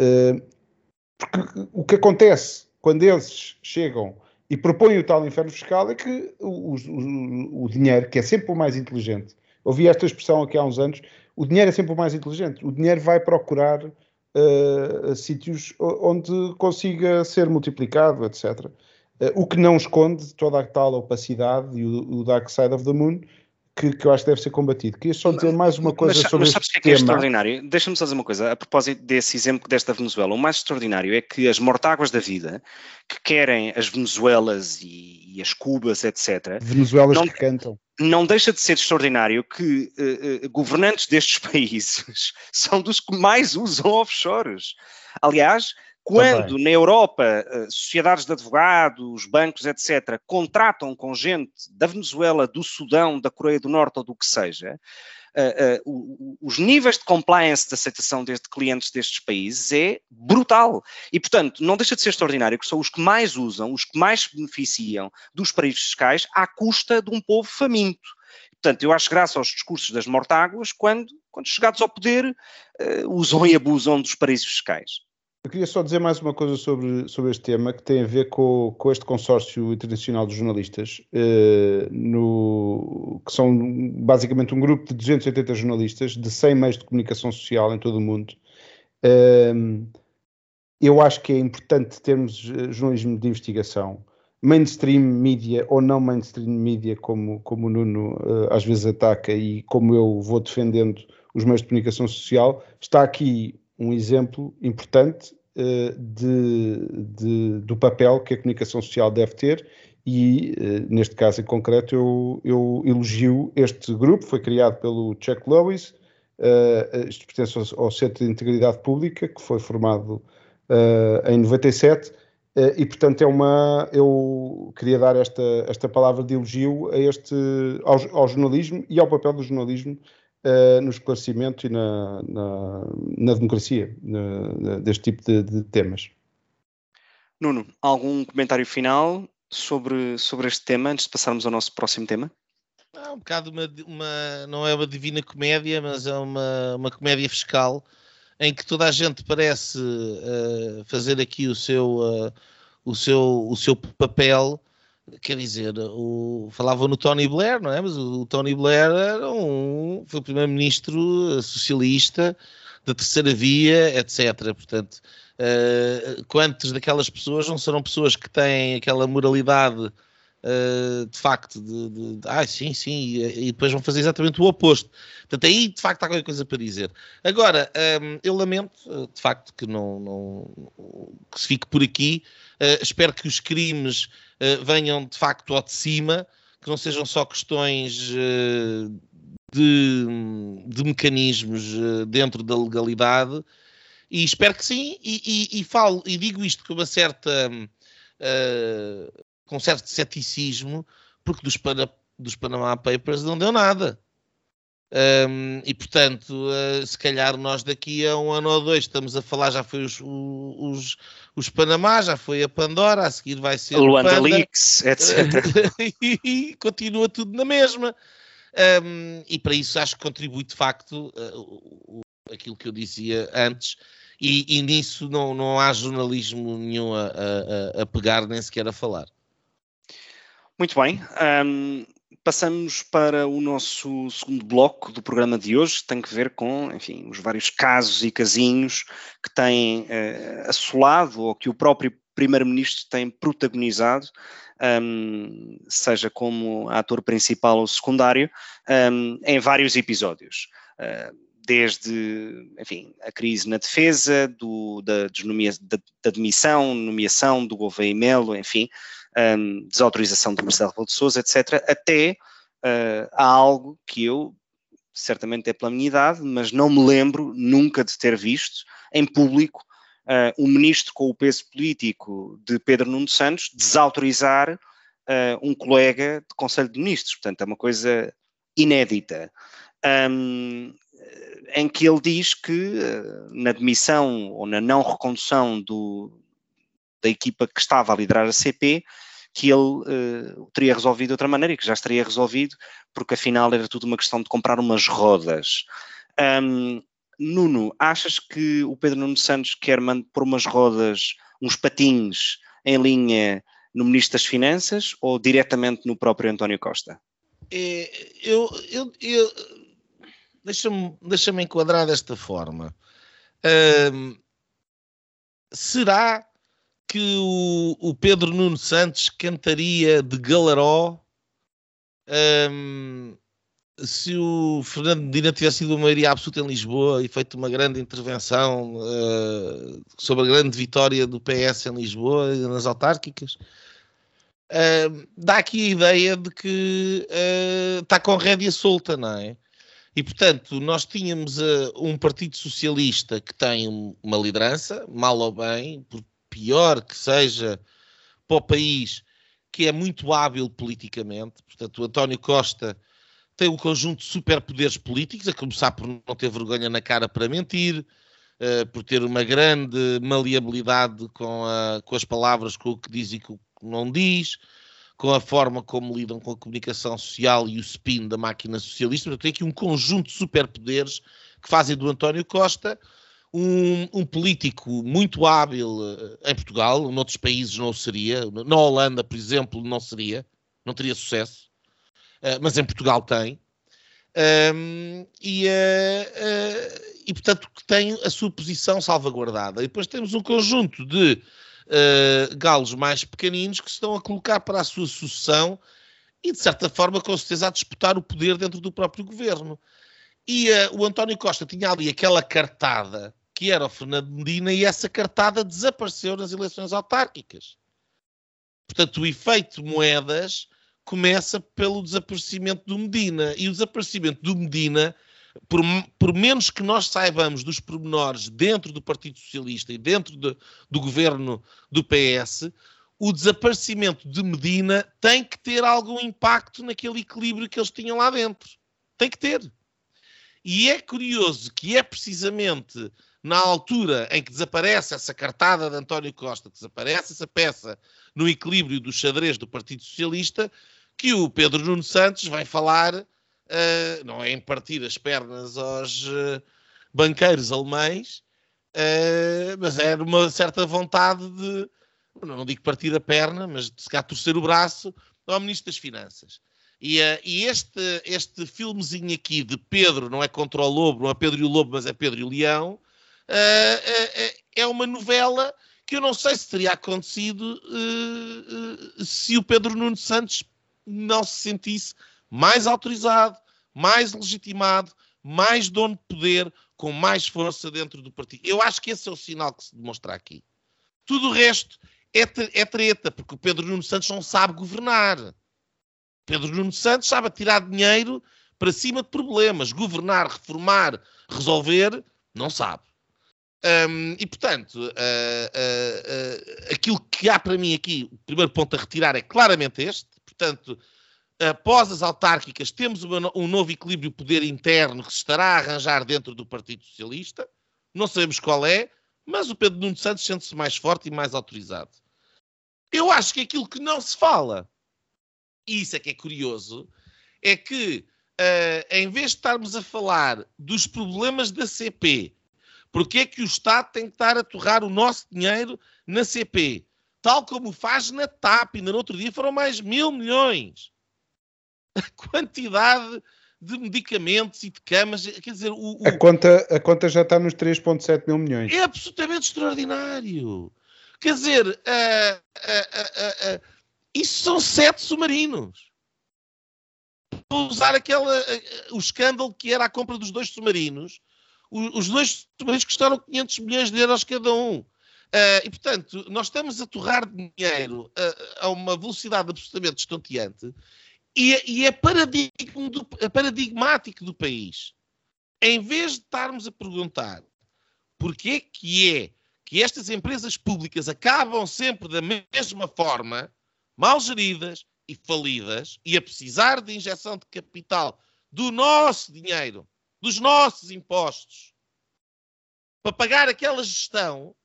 [SPEAKER 2] porque o que acontece quando eles chegam e propõem o tal inferno fiscal é que o, o, o dinheiro, que é sempre o mais inteligente, ouvi esta expressão aqui há uns anos, o dinheiro é sempre o mais inteligente. O dinheiro vai procurar uh, sítios onde consiga ser multiplicado, etc. Uh, eh, o que não esconde toda a tal opacidade e o, o dark side of the moon que, que, eu acho que deve ser combatido. Queria só dizer mais uma coisa
[SPEAKER 1] mas,
[SPEAKER 2] sobre
[SPEAKER 1] mas sabes o que é, que é extraordinário? Deixa-me só dizer uma coisa, a propósito desse exemplo desta Venezuela. O mais extraordinário é que as mortáguas da vida, que querem as Venezuelas e, e as Cubas, etc.
[SPEAKER 2] Venezuelas não, que cantam.
[SPEAKER 1] Não deixa de ser extraordinário que uh, uh, governantes destes países são dos que mais usam offshores. Aliás, quando Também. na Europa eh, sociedades de advogados, bancos, etc., contratam com gente da Venezuela, do Sudão, da Coreia do Norte ou do que seja, uh, uh, os níveis de compliance de aceitação de clientes destes países é brutal. E, portanto, não deixa de ser extraordinário que são os que mais usam, os que mais se beneficiam dos paraísos fiscais à custa de um povo faminto. Portanto, eu acho graça aos discursos das mortáguas quando, quando chegados ao poder, uh, usam e abusam dos paraísos fiscais.
[SPEAKER 2] Eu queria só dizer mais uma coisa sobre, sobre este tema que tem a ver com, com este consórcio internacional de jornalistas, eh, no, que são basicamente um grupo de 280 jornalistas de 100 meios de comunicação social em todo o mundo. Eh, eu acho que é importante termos eh, jornalismo de investigação, mainstream media ou não mainstream media, como, como o Nuno eh, às vezes ataca e como eu vou defendendo os meios de comunicação social. Está aqui um exemplo importante uh, de, de, do papel que a comunicação social deve ter e, uh, neste caso em concreto, eu, eu, elogio este grupo, foi criado pelo Chuck Lewis, uh, isto pertence ao, ao, Centro de Integridade Pública, que foi formado uh, em 97, e portanto é uma, eu queria dar esta, esta palavra de elogio a este, ao, ao jornalismo e ao papel do jornalismo uh, no esclarecimento e na, na, na democracia na, deste tipo de, de, temas.
[SPEAKER 1] Nuno, algum comentário final sobre, sobre este tema antes de passarmos ao nosso próximo tema?
[SPEAKER 3] É um bocado uma, uma, não é uma divina comédia, mas é uma, uma comédia fiscal em que toda a gente parece uh, fazer aqui o seu, uh, o seu, o seu papel. Quer dizer, o, falavam no Tony Blair, não é? Mas o, o Tony Blair era um, foi o primeiro-ministro socialista da terceira via, etc. Portanto, uh, quantas daquelas pessoas não serão pessoas que têm aquela moralidade uh, de facto, de, de, de, ah, sim, sim, e, e, depois vão fazer exatamente o oposto. Portanto, aí de facto há qualquer coisa para dizer. Agora, um, ehm, eu lamento eh, de facto que não, não que se fique por aqui. Uh, espero que os crimes venham de facto ao de cima, que não sejam só questões uh, de, de, mecanismos dentro da legalidade. E espero que sim, e, e, e falo e digo isto com uma certa uh, com certo ceticismo, porque dos, para, dos Panama Papers não deu nada. Um, e portanto, uh, se calhar nós daqui a um ano ou dois estamos a falar, já foi os, os, os Panamá, já foi a Pandora, a seguir vai ser
[SPEAKER 1] Luanda Leaks, etc.
[SPEAKER 3] e, e, continua tudo na mesma. Um, e para isso acho que contribui de facto uh, aquilo que eu dizia antes, e, e, nisso não, não há jornalismo nenhum a, a, a pegar nem sequer a falar.
[SPEAKER 1] Muito bem. Um, passamos para o nosso segundo bloco do programa de hoje, que tem que ver com, enfim, os vários casos e casinhos que têm uh, assolado ou que o próprio Primeiro-Ministro tem protagonizado, um, seja como ator principal ou secundário, um, em vários episódios. Uh, desde, enfim, a crise na defesa, do, da, da, da demissão, nomeação do Gouveia Melo, enfim, um, desautorização de Marcelo Rebelo de Sousa, etc., até uh, há algo que eu, certamente é pela minha idade, mas não me lembro nunca de ter visto em público uh, um ministro com o peso político de Pedro Nuno Santos desautorizar uh, um colega de Conselho de Ministros. Portanto, é uma coisa inédita. Um, em que ele diz que na demissão ou na não recondução do, da equipa que estava a liderar a CP, que ele uh, teria resolvido de outra maneira e que já estaria resolvido, porque afinal era tudo uma questão de comprar umas rodas. Um, Nuno, achas que o Pedro Nuno Santos quer pôr umas rodas, uns patins em linha no Ministro das Finanças ou diretamente no próprio António Costa?
[SPEAKER 3] É, eu, eu, eu deixa-me deixa enquadrar desta forma. Um, será que o, o Pedro Nuno Santos cantaria de galaró um, se o Fernando Medina tivesse sido uma maioria absoluta em Lisboa e feito uma grande intervenção uh, sobre a grande vitória do PS em Lisboa nas autárquicas. Uh, dá aqui a ideia de que uh, está com rédea solta, não é? E, portanto, nós tínhamos uh, um Partido Socialista que tem uma liderança, mal ou bem, pior que seja para o país, que é muito hábil politicamente. Portanto, o António Costa tem um conjunto de superpoderes políticos, a começar por não ter vergonha na cara para mentir, uh, por ter uma grande maleabilidade com, a, com as palavras, com o que diz e com o que não diz, com a forma como lidam com a comunicação social e o spin da máquina socialista. Portanto, tem aqui um conjunto de superpoderes que fazem do António Costa um, um, político muito hábil eh, em Portugal, noutros países não seria, na Holanda, por exemplo, não seria, não teria sucesso, uh, mas em Portugal tem. Um, e, uh, uh, e, portanto, tem a sua posição salvaguardada. E depois temos um conjunto de galos mais pequeninos que se estão a colocar para a sua sucessão e, de certa forma, com certeza, a disputar o poder dentro do próprio governo. E o António Costa tinha ali aquela cartada que era o Fernando Medina, e essa cartada desapareceu nas eleições autárquicas. Portanto, o efeito moedas começa pelo desaparecimento do Medina. E o desaparecimento do Medina, por, por menos que nós saibamos dos pormenores dentro do Partido Socialista e dentro de, do governo do PS, o desaparecimento de Medina tem que ter algum impacto naquele equilíbrio que eles tinham lá dentro. Tem que ter. E é curioso que é precisamente na altura em que desaparece essa cartada de António Costa, desaparece essa peça no equilíbrio do xadrez do Partido Socialista, que o Pedro Nuno Santos vai falar, uh, não é em partir as pernas aos uh, banqueiros alemães, uh, mas é uma certa vontade de, não digo partir a perna, mas de se cá torcer o braço ao Ministro das Finanças. E, e, este, este filmezinho aqui de Pedro, não é contra o Lobo, não é Pedro e o Lobo, mas é Pedro e o Leão, é uma novela que eu não sei se teria acontecido se o Pedro Nuno Santos não se sentisse mais autorizado, mais legitimado, mais dono de poder, com mais força dentro do partido. Eu acho que esse é o sinal que se demonstra aqui. Tudo o resto é, é treta, porque o Pedro Nuno Santos não sabe governar. Pedro Nuno Santos sabe tirar dinheiro para cima de problemas. Governar, reformar, resolver, não sabe. Um, e, portanto, uh, uh, uh, aquilo que há para mim aqui, o primeiro ponto a retirar é claramente este. Portanto, após as autárquicas, temos uma, um novo equilíbrio poder interno que se estará a arranjar dentro do Partido Socialista. Não sabemos qual é, mas o Pedro Nuno Santos sente-se mais forte e mais autorizado. Eu acho que aquilo que não se fala e isso é que é curioso, é que em vez de estarmos a falar dos problemas da CP, porque é que o Estado tem que estar a torrar o nosso dinheiro na CP, tal como faz na TAP, ainda no outro dia foram mais mil milhões. A quantidade de medicamentos e de camas, quer dizer, o, o...
[SPEAKER 2] A, conta, a conta já está nos 3,7 mil milhões.
[SPEAKER 3] É absolutamente extraordinário. Quer dizer, uh, uh, uh, isso são sete submarinos. Vou usar aquela, o escândalo que era a compra dos dois submarinos. Os dois submarinos custaram 500 milhões de euros cada um. Uh, e, portanto, nós estamos a torrar dinheiro a, a uma velocidade absolutamente estonteante e, e é, do, é paradigmático do país. Em vez de estarmos a perguntar porquê que é que estas empresas públicas acabam sempre da mesma forma, mal geridas e falidas e a precisar de injeção de capital do nosso dinheiro, dos nossos impostos, para pagar aquela gestão,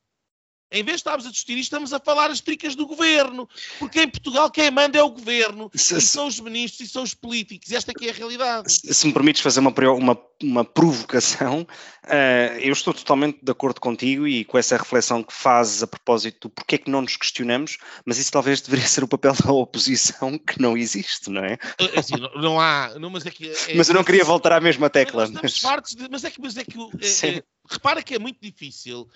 [SPEAKER 3] em vez de estarmos a discutir isto, estamos a falar as tricas do governo. Porque em Portugal quem manda é o governo, se, e são os ministros, e são os políticos. Esta aqui é a realidade.
[SPEAKER 1] Se, se me permites fazer uma, uma, uma provocação, uh, eu estou totalmente de acordo contigo e com essa reflexão que fazes a propósito do porquê é que não nos questionamos, mas isso talvez deveria ser o papel da oposição, que não existe, não é?
[SPEAKER 3] é assim, não, não, há. Não, mas, é que,
[SPEAKER 1] é, mas eu não queria voltar à mesma tecla.
[SPEAKER 3] Mas, mas... De, mas é que, mas é que é, é, repara que é muito difícil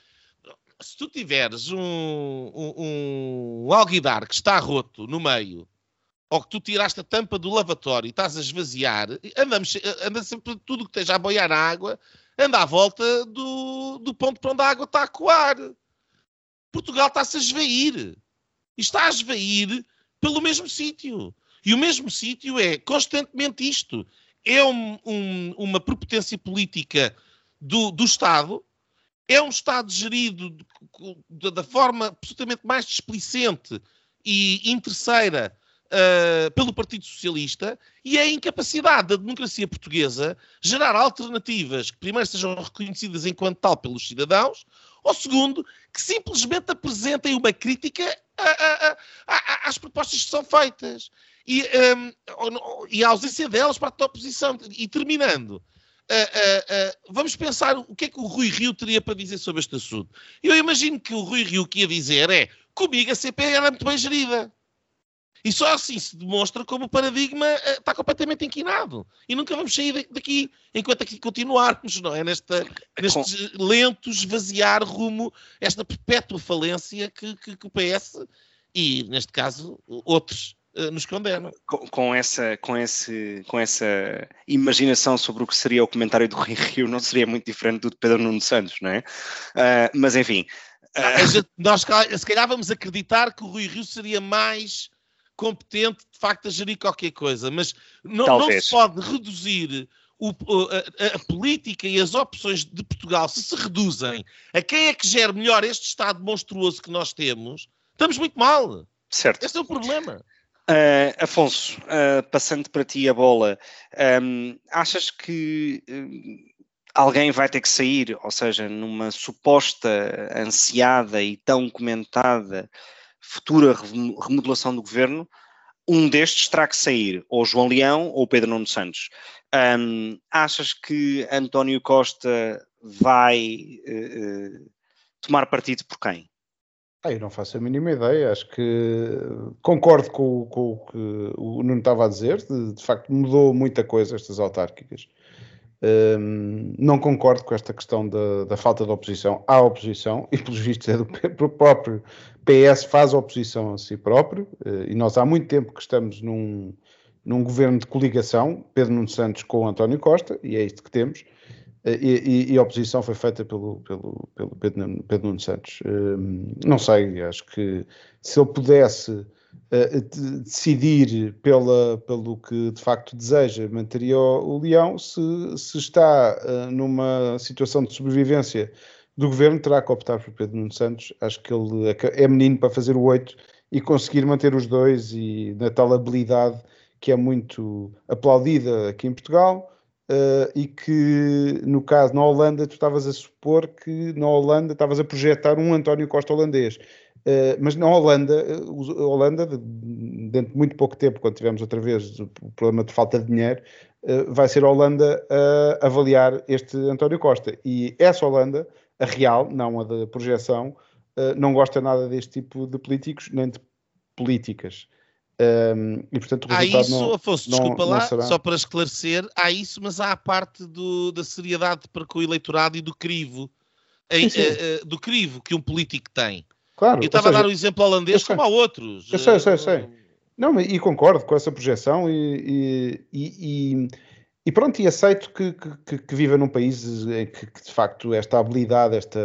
[SPEAKER 3] se tu tiveres um, um, um alguidar que está roto no meio, ou que tu tiraste a tampa do lavatório e estás a esvaziar, andamos, anda sempre tudo que esteja a boiar na água, anda à volta do, do ponto para onde a água está a coar. Portugal está-se a esvair. E está a esvair pelo mesmo sítio. E o mesmo sítio é constantemente isto. É um, um, uma prepotência política do, do Estado é um Estado gerido da forma absolutamente mais displicente e interesseira uh, pelo Partido Socialista e é a incapacidade da democracia portuguesa gerar alternativas que, primeiro, sejam reconhecidas enquanto tal pelos cidadãos, ou, segundo, que simplesmente apresentem uma crítica a, a, a, às propostas que são feitas e, um, e a ausência delas para a oposição. E terminando, Uh, uh, uh, vamos pensar o que é que o Rui Rio teria para dizer sobre este assunto. Eu imagino que o Rui Rio que ia dizer é comigo a CP era muito bem gerida. E só assim se demonstra como o paradigma está completamente inquinado. E nunca vamos sair daqui enquanto aqui continuarmos, não é? Nesta, neste lento esvaziar rumo esta perpétua falência que, que, que o PS e, neste caso, outros eh, nos condenam.
[SPEAKER 1] Com, com, essa, com, esse, com essa imaginação sobre o que seria o comentário do Rui Rio, não seria muito diferente do de Pedro Nuno Santos, não é? Uh, mas enfim.
[SPEAKER 3] Uh... Nós se calhar vamos acreditar que o Rui Rio seria mais competente de facto a gerir qualquer coisa, mas não, não se pode reduzir o, a, a, política e as opções de Portugal, se se reduzem a quem é que gera melhor este Estado monstruoso que nós temos, estamos muito mal.
[SPEAKER 1] Certo.
[SPEAKER 3] Esse é o problema.
[SPEAKER 1] Uh, Afonso, uh, passando para ti a bola, um, achas que um, alguém vai ter que sair, ou seja, numa suposta ansiada e tão comentada futura remodelação do governo, um destes terá que sair, ou João Leão ou Pedro Nuno Santos. Um, achas que António Costa vai uh, tomar partido por quem?
[SPEAKER 2] Ah, eu não faço a mínima ideia, acho que concordo com, com o que o Nuno estava a dizer, de, de facto mudou muita coisa estas autárquicas. Um, não concordo com esta questão da, da, falta de oposição à oposição, e pelos vistos é do próprio PS faz oposição a si próprio, uh, e nós há muito tempo que estamos num, num governo de coligação, Pedro Nuno Santos com António Costa, e é isto que temos, e, e, a oposição foi feita pelo, pelo, pelo Pedro, Pedro Nuno Santos. Hum, não sei, acho que se ele pudesse eh, decidir pela, pelo que de facto deseja, manteria o, Leão. Se, se está uh, numa situação de sobrevivência do governo, terá que optar por Pedro Nuno Santos. Acho que ele é, é menino para fazer o 8 e conseguir manter os dois e na tal habilidade que é muito aplaudida aqui em Portugal Uh, e que no caso na Holanda tu estavas a supor que na Holanda estavas a projetar um António Costa holandês. Uh, mas na Holanda a Holanda dentro de muito pouco tempo quando tivermos outra vez o problema de falta de dinheiro uh, vai ser a Holanda a avaliar este António Costa. E essa Holanda a real, não a da projeção não gosta nada deste tipo de políticos nem de políticas um, e portanto o
[SPEAKER 3] há isso, não, Afonso, não, desculpa não lá, será... só para esclarecer, há isso, mas há a parte do, da seriedade para com o eleitorado e do crivo, sim, sim. Uh, uh, do crivo que um político tem. Claro, eu estava a dar o um exemplo holandês como há outros.
[SPEAKER 2] Eu sei, eu sei, eu sei. Não, e concordo com essa projeção e, e, e, e pronto, e aceito que, que, que, viva num país em que, que, de facto esta habilidade, esta.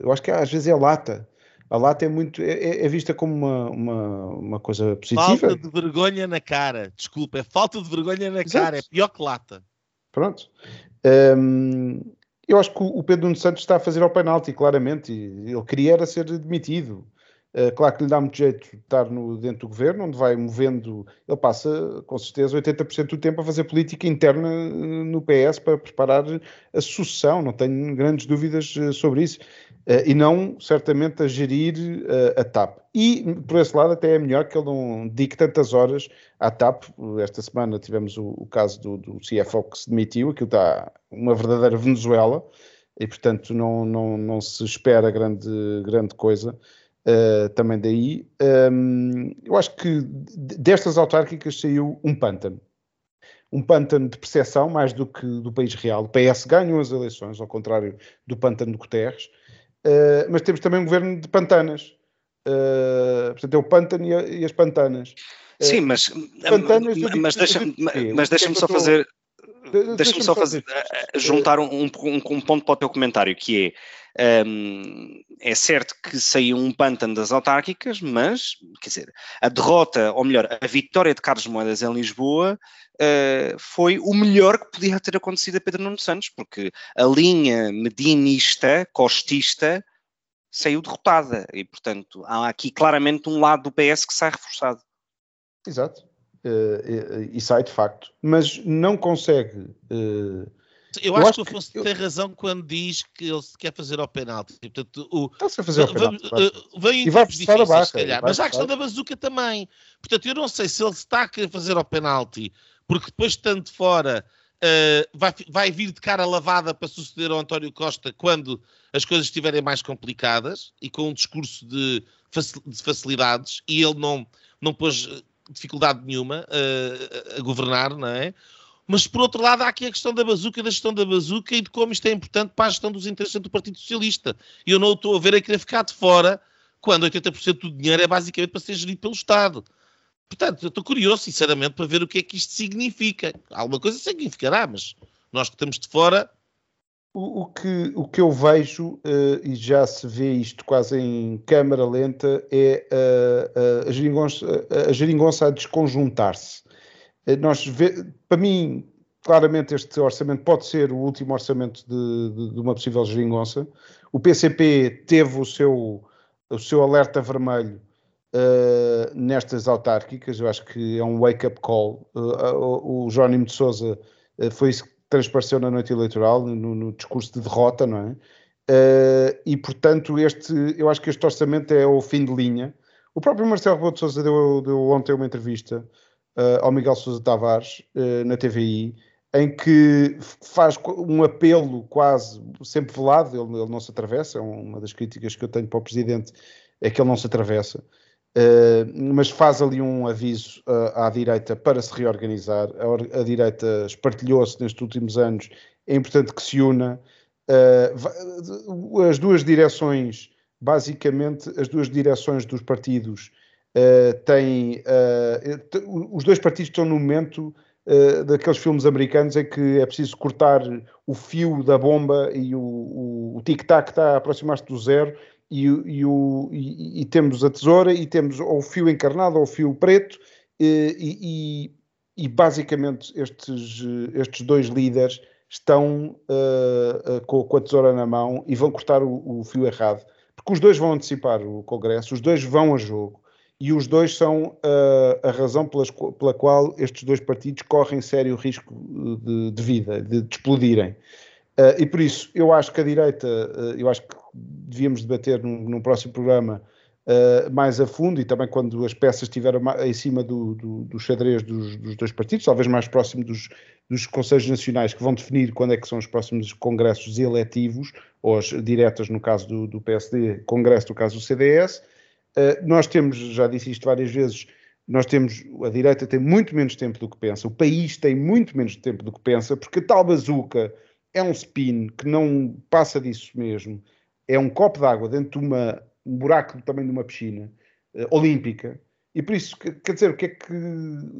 [SPEAKER 2] Eu acho que às vezes é lata a lata é muito é, é, vista como uma, uma, uma coisa positiva.
[SPEAKER 3] Falta de vergonha na cara, desculpa, é falta de vergonha na Exato. cara, é pior que lata.
[SPEAKER 2] Pronto. Um, eu acho que o Pedro Nuno Santos está a fazer ao penalti, claramente. Ele queria era ser demitido. Uh, claro que lhe dá muito jeito estar no, dentro do governo, onde vai movendo. Ele passa, com certeza, 80% do tempo a fazer política interna eh, no PS para preparar a sucessão. Não tenho grandes dúvidas eh, sobre isso. Uh, e não, certamente, a gerir uh, a TAP. E, por esse lado, até é melhor que ele não dedique tantas horas à TAP. Esta semana tivemos o, o caso do, do, CFO que se demitiu, aquilo está uma verdadeira Venezuela, e, portanto, não, não, não se espera grande, grande coisa. Uh, também daí, um, eu acho que destas autárquicas saiu um pântano um pântano de percepção mais do que do país real. O PS ganhou as eleições, ao contrário do pântano de Guterres, Uh, mas temos também um governo de pantanas. Uh, portanto, é o pântano e, a, e as pantanas.
[SPEAKER 1] Uh, Sim, mas, pantanas, mas deixa-me mas deixa só fazer. Deixa-me só fazer, juntar um, um, um, ponto para o teu comentário, que é, um, é certo que saiu um pântano das autárquicas, mas, quer dizer, a derrota, ou melhor, a vitória de Carlos Moedas em Lisboa uh, foi o melhor que podia ter acontecido a Pedro Nuno Santos, porque a linha medinista, costista, saiu derrotada e, portanto, há aqui claramente um lado do PS que sai reforçado.
[SPEAKER 2] Exato. Uh, e, e, sai de facto, mas não consegue. Uh,
[SPEAKER 3] eu, eu, acho, que o Afonso eu... tem razão quando diz que ele se quer fazer ao penalti. Portanto, o,
[SPEAKER 2] Está-se a fazer ao penalti.
[SPEAKER 3] Vem e vai difíceis, a barca, se calhar, mas há a questão da bazuca também. Portanto, eu não sei se ele está a querer fazer ao penalti porque depois, estando fora, uh, vai, vai vir de cara lavada para suceder ao António Costa quando as coisas estiverem mais complicadas e com um discurso de, de facilidades e ele não, não pôs eh, dificuldade nenhuma uh, a governar, não é? Mas, por outro lado, há aqui a questão da bazuca, da gestão da bazuca e de como isto é importante para a gestão dos interesses do Partido Socialista. E eu não estou a ver a querer ficar de fora quando 80% do dinheiro é basicamente para ser gerido pelo Estado. Portanto, eu estou curioso, sinceramente, para ver o que é que isto significa. Alguma coisa significará, mas nós que estamos de fora.
[SPEAKER 2] O, o que, o que eu vejo, uh, e já se vê isto quase em câmara lenta, é uh, uh, a, geringonça, a a desconjuntar-se. Nós vê, para mim, claramente este orçamento pode ser o último orçamento de, de, de uma possível geringonça. O PCP teve o seu, o seu alerta vermelho uh, nestas autárquicas. Eu acho que é um wake-up call. Uh, o, o Jónimo de Souza uh, foi isso que transpareceu na noite eleitoral, no, no discurso de derrota, não é? e portanto, este, eu acho que este orçamento é o fim de linha. O próprio Marcelo Rebelo de Sousa deu, deu ontem uma entrevista uh, ao Miguel Sousa Tavares uh, na TVI, em que faz um apelo quase sempre velado, ele, ele, não se atravessa, é uma das críticas que eu tenho para o Presidente, é que ele não se atravessa, uh, mas faz ali um aviso à direita para se reorganizar, a, a direita espartilhou-se nestes últimos anos, é importante que se una, as duas direções basicamente as duas direções dos partidos uh, têm. Uh, os dois partidos estão no momento uh, daqueles filmes americanos em que é preciso cortar o fio da bomba e o, o, o tic-tac está a aproximar-se do zero. E, e, o, e, e, temos a tesoura e temos ou o fio encarnado ou o fio preto e, basicamente estes, estes dois líderes estão com, com, a tesoura na mão e vão cortar o, o fio errado porque os dois vão antecipar o Congresso, os dois vão a jogo e os dois são uh, a razão pelas, pela qual estes dois partidos correm sério risco de, de vida, de, de explodirem. Uh, e por isso, eu acho que a direita, uh, eu acho que devíamos debater num, num próximo programa mais a fundo e também quando as peças estiverem em cima do, do, do xadrez dos, dos, dois partidos, talvez mais próximo dos, dos Conselhos Nacionais que vão definir quando é que são os próximos congressos eletivos, ou as diretas no caso do, do PSD, congresso no caso do CDS. Uh, nós temos, já disse isto várias vezes, nós temos, a direita tem muito menos tempo do que pensa, o país tem muito menos tempo do que pensa, porque a tal bazuca é um spin que não passa disso mesmo, é um copo d'água dentro de uma um buraco tamanho de uma piscina uh, olímpica. E por isso, quer dizer, o que é que.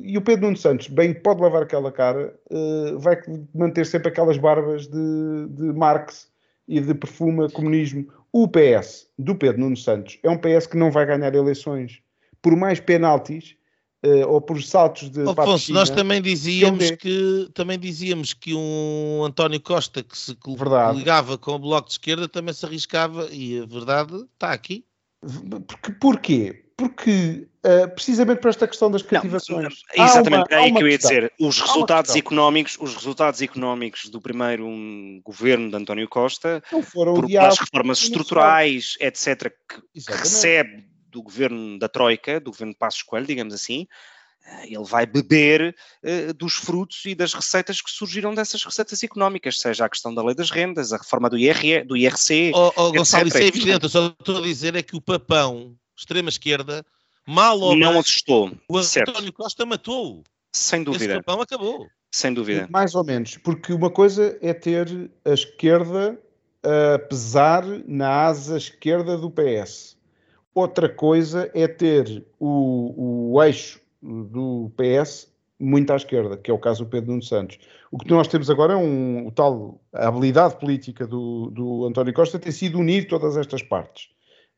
[SPEAKER 2] E o Pedro Nuno Santos, bem pode lavar aquela cara, uh, vai manter sempre aquelas barbas de, de Marx e de perfuma comunismo. O PS do Pedro Nuno Santos é um PS que não vai ganhar eleições. Por mais penaltis uh, ou por saltos de.
[SPEAKER 3] Afonso, nós também dizíamos que também dizíamos que um António Costa que se verdade. ligava com o Bloco de Esquerda também se arriscava e a verdade está aqui.
[SPEAKER 2] Porque, porquê? Porque uh, precisamente para esta questão das cativações.
[SPEAKER 1] Não, exatamente, uma, é aí que eu ia questão. dizer. Os resultados económicos, os resultados económicos do primeiro um, governo de António Costa,
[SPEAKER 2] não foram
[SPEAKER 1] por, as reformas estruturais, etc., que, que recebe do governo da Troika, do governo de Passos Coelho, digamos assim, eh, ele vai beber uh, dos frutos e das receitas que surgiram dessas receitas económicas, seja a questão da lei das rendas, a reforma do, IR, do IRC.
[SPEAKER 3] Oh, oh Gonçalo, isso é evidente, eu só estou a dizer é que o papão, extrema-esquerda, mal ou
[SPEAKER 1] Não assustou.
[SPEAKER 3] O António Costa matou.
[SPEAKER 1] Sem dúvida.
[SPEAKER 3] Esse papão acabou.
[SPEAKER 1] Sem dúvida.
[SPEAKER 2] Mais ou menos, porque uma coisa é ter a esquerda a pesar na asa esquerda do PS. Outra coisa é ter o, o eixo do PS muito à esquerda, que é o caso do Pedro Nuno Santos. O que nós temos agora é um, o tal, a habilidade política do, do António Costa tem sido unir todas estas partes.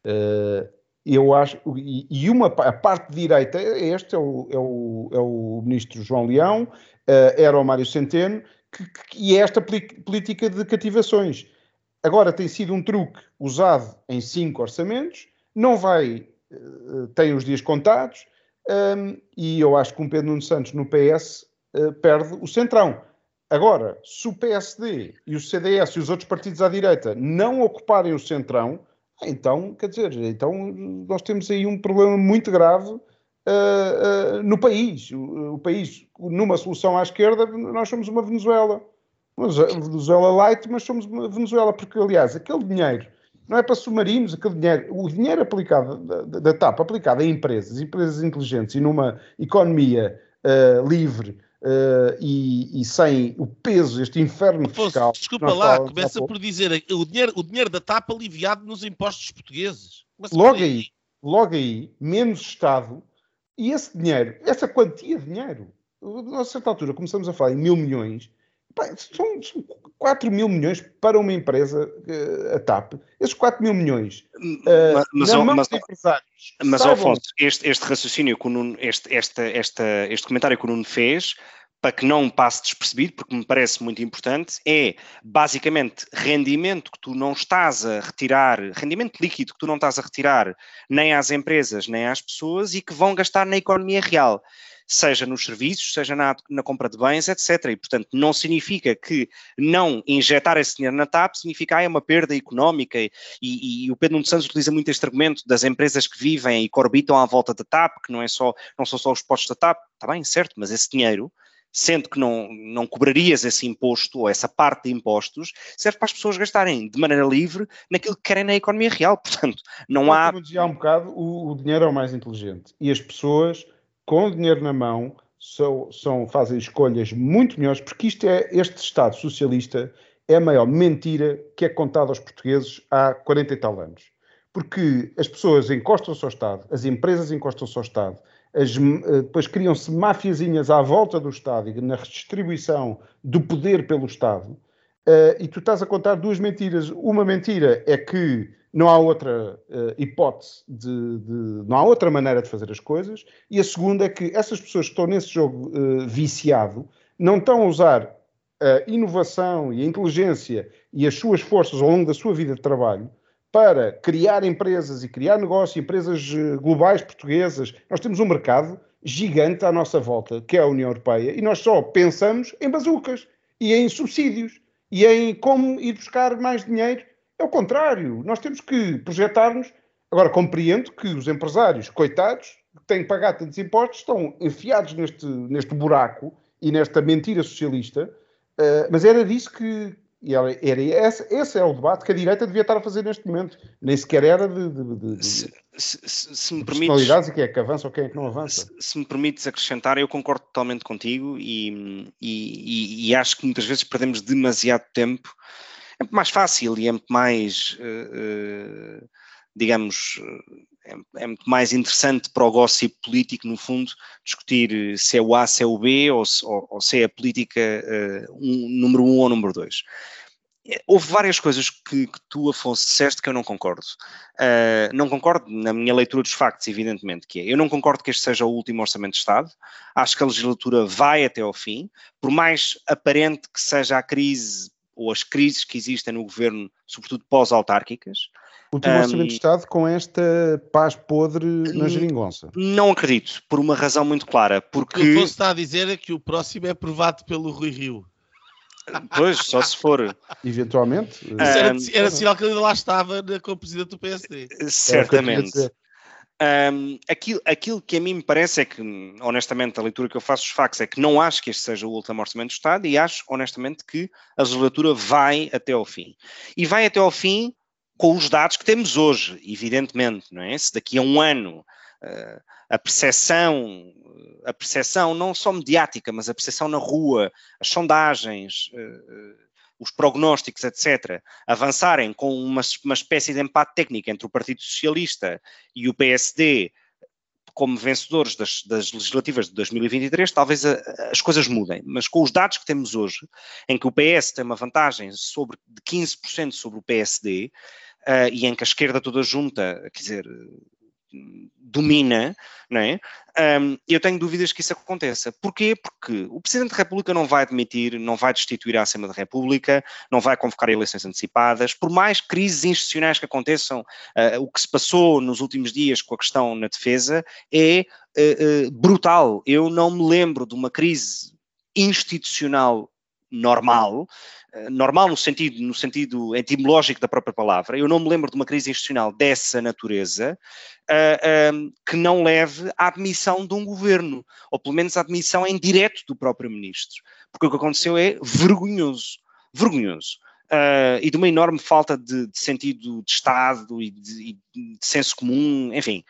[SPEAKER 2] Uh, eu acho, e, uma, a parte direita, este é o, é o, é o ministro João Leão, uh, era o Mário Centeno, que, que, e é esta política de cativações. Agora tem sido um truque usado em cinco orçamentos, não vai, uh, tem os dias contados, um, e eu acho que um Pedro Nuno Santos no PS uh, eh, perde o centrão. Agora, se o PSD e o CDS e os outros partidos à direita não ocuparem o centrão, então, quer dizer, então nós temos aí um problema muito grave uh, uh, no país. O, o, país, numa solução à esquerda, nós somos uma Venezuela. Uma Venezuela light, mas somos uma Venezuela, porque, aliás, aquele dinheiro não é para submarinos, aquele dinheiro, o dinheiro aplicado da, da TAP, aplicado a empresas, empresas inteligentes e numa economia uh, livre uh, e, e, sem o peso, este inferno fiscal.
[SPEAKER 3] Desculpa lá, começa por dizer o dinheiro, o dinheiro da TAP aliviado nos impostos portugueses.
[SPEAKER 2] logo aí. aí, logo aí, menos Estado, e esse dinheiro, essa quantia de dinheiro, a certa altura começamos a falar em mil milhões, são, são 4 mil milhões para uma empresa, uh, a TAP. Esses 4 mil milhões uh, mas, na mão mas, empresários.
[SPEAKER 1] Mas. Alfonso, este, este raciocínio que o Nuno, este, este, este, este comentário que o Nuno fez para que não passe despercebido, porque me parece muito importante, é basicamente rendimento que tu não estás a retirar, rendimento líquido que tu não estás a retirar nem às empresas nem às pessoas e que vão gastar na economia real seja nos serviços, seja na, na, compra de bens, etc. E, portanto, não significa que não injetar esse dinheiro na TAP significa ah, é uma perda económica e, e, e o Pedro Nuno Santos utiliza muito este argumento das empresas que vivem e que orbitam à volta da TAP, que não, é só, não são só os postos da TAP, está bem, certo, mas esse dinheiro sendo que não, não cobrarias esse imposto ou essa parte de impostos, serve para as pessoas gastarem de maneira livre naquilo que querem na economia real. Portanto, não há.
[SPEAKER 2] Como dizia há um bocado, o, o dinheiro é o mais inteligente e as pessoas com dinheiro na mão, são, são, fazem escolhas muito melhores, porque isto é, este Estado socialista é a maior mentira que é contada aos portugueses há 40 e tal anos. Porque as pessoas encostam-se ao Estado, as empresas encostam-se ao Estado, as, eh, depois criam-se mafiazinhas à volta do Estado e na redistribuição do poder pelo Estado, uh, e tu estás a contar duas mentiras. Uma mentira é que não há outra uh, hipótese de, de, não há outra maneira de fazer as coisas. E a segunda é que essas pessoas que estão nesse jogo uh, viciado não estão a usar a inovação e a inteligência e as suas forças ao longo da sua vida de trabalho para criar empresas e criar negócios, empresas eh, globais portuguesas. Nós temos um mercado gigante à nossa volta, que é a União Europeia, e nós só pensamos em bazucas e em subsídios e em como ir buscar mais dinheiro é o contrário. Nós temos que projetar-nos. Agora, compreendo que os empresários, coitados, que têm que pagar tantos impostos, estão enfiados neste, neste buraco e nesta mentira socialista, uh, mas era disso que. Era, era esse, esse é o debate que a direita devia estar a fazer neste momento. Nem sequer era de, de, de, de
[SPEAKER 1] se, se, se me
[SPEAKER 2] personalidades e quem é que avança ou quem é que não avança.
[SPEAKER 1] Se, se me permites acrescentar, eu concordo totalmente contigo e, e, e acho que muitas vezes perdemos demasiado tempo é muito mais fácil e é muito mais, uh, uh, digamos, é, é, muito mais interessante para o gossip político, no fundo, discutir se é o A, se é o B ou se, ou, ou se é a política um, número um ou número dois. Houve várias coisas que, que, tu, Afonso, disseste que eu não concordo. Uh, não concordo na minha leitura dos factos, evidentemente, que é. Eu não concordo que este seja o último Orçamento de Estado. Acho que a legislatura vai até ao fim. Por mais aparente que seja a crise ou as crises que existem no governo, sobretudo pós-autárquicas.
[SPEAKER 2] O um, Orçamento de Estado com esta paz podre na geringonça.
[SPEAKER 1] Não acredito, por uma razão muito clara. Porque... O que
[SPEAKER 3] você está a dizer é que o próximo é aprovado pelo Rui Rio.
[SPEAKER 1] Pois, só se for.
[SPEAKER 2] Eventualmente.
[SPEAKER 3] Era, era sinal que ele lá estava como presidente do PSD.
[SPEAKER 1] Certamente. Um, aquilo, aquilo, que a mim me parece é que, honestamente, a leitura que eu faço dos factos é que não acho que este seja o último orçamento do Estado e acho, honestamente, que a legislatura vai até ao fim. E vai até ao fim com os dados que temos hoje, evidentemente, não é? Se daqui a um ano uh, a percepção, a percepção não só mediática, mas a percepção na rua, as sondagens, uh, os prognósticos, etc., avançarem com uma, uma espécie de empate técnico entre o Partido Socialista e o PSD como vencedores das, das, legislativas de 2023, talvez a, as coisas mudem. Mas com os dados que temos hoje, em que o PS tem uma vantagem sobre, de 15% sobre o PSD, uh, e em que a esquerda toda junta, quer dizer, domina, não é? Um, eu tenho dúvidas que isso aconteça. Porquê? Porque o Presidente da República não vai admitir, não vai destituir a Assembleia da República, não vai convocar eleições antecipadas, por mais crises institucionais que aconteçam, uh, o que se passou nos últimos dias com a questão na defesa é uh, uh, brutal. Eu não me lembro de uma crise institucional normal, normal no sentido, no sentido etimológico da própria palavra, eu não me lembro de uma crise institucional dessa natureza uh, que não leve à admissão de um governo, ou pelo menos à admissão em direto do próprio ministro. Porque o que aconteceu é vergonhoso, vergonhoso. Uh, e de uma enorme falta de, de sentido de Estado e de, e de senso comum, enfim.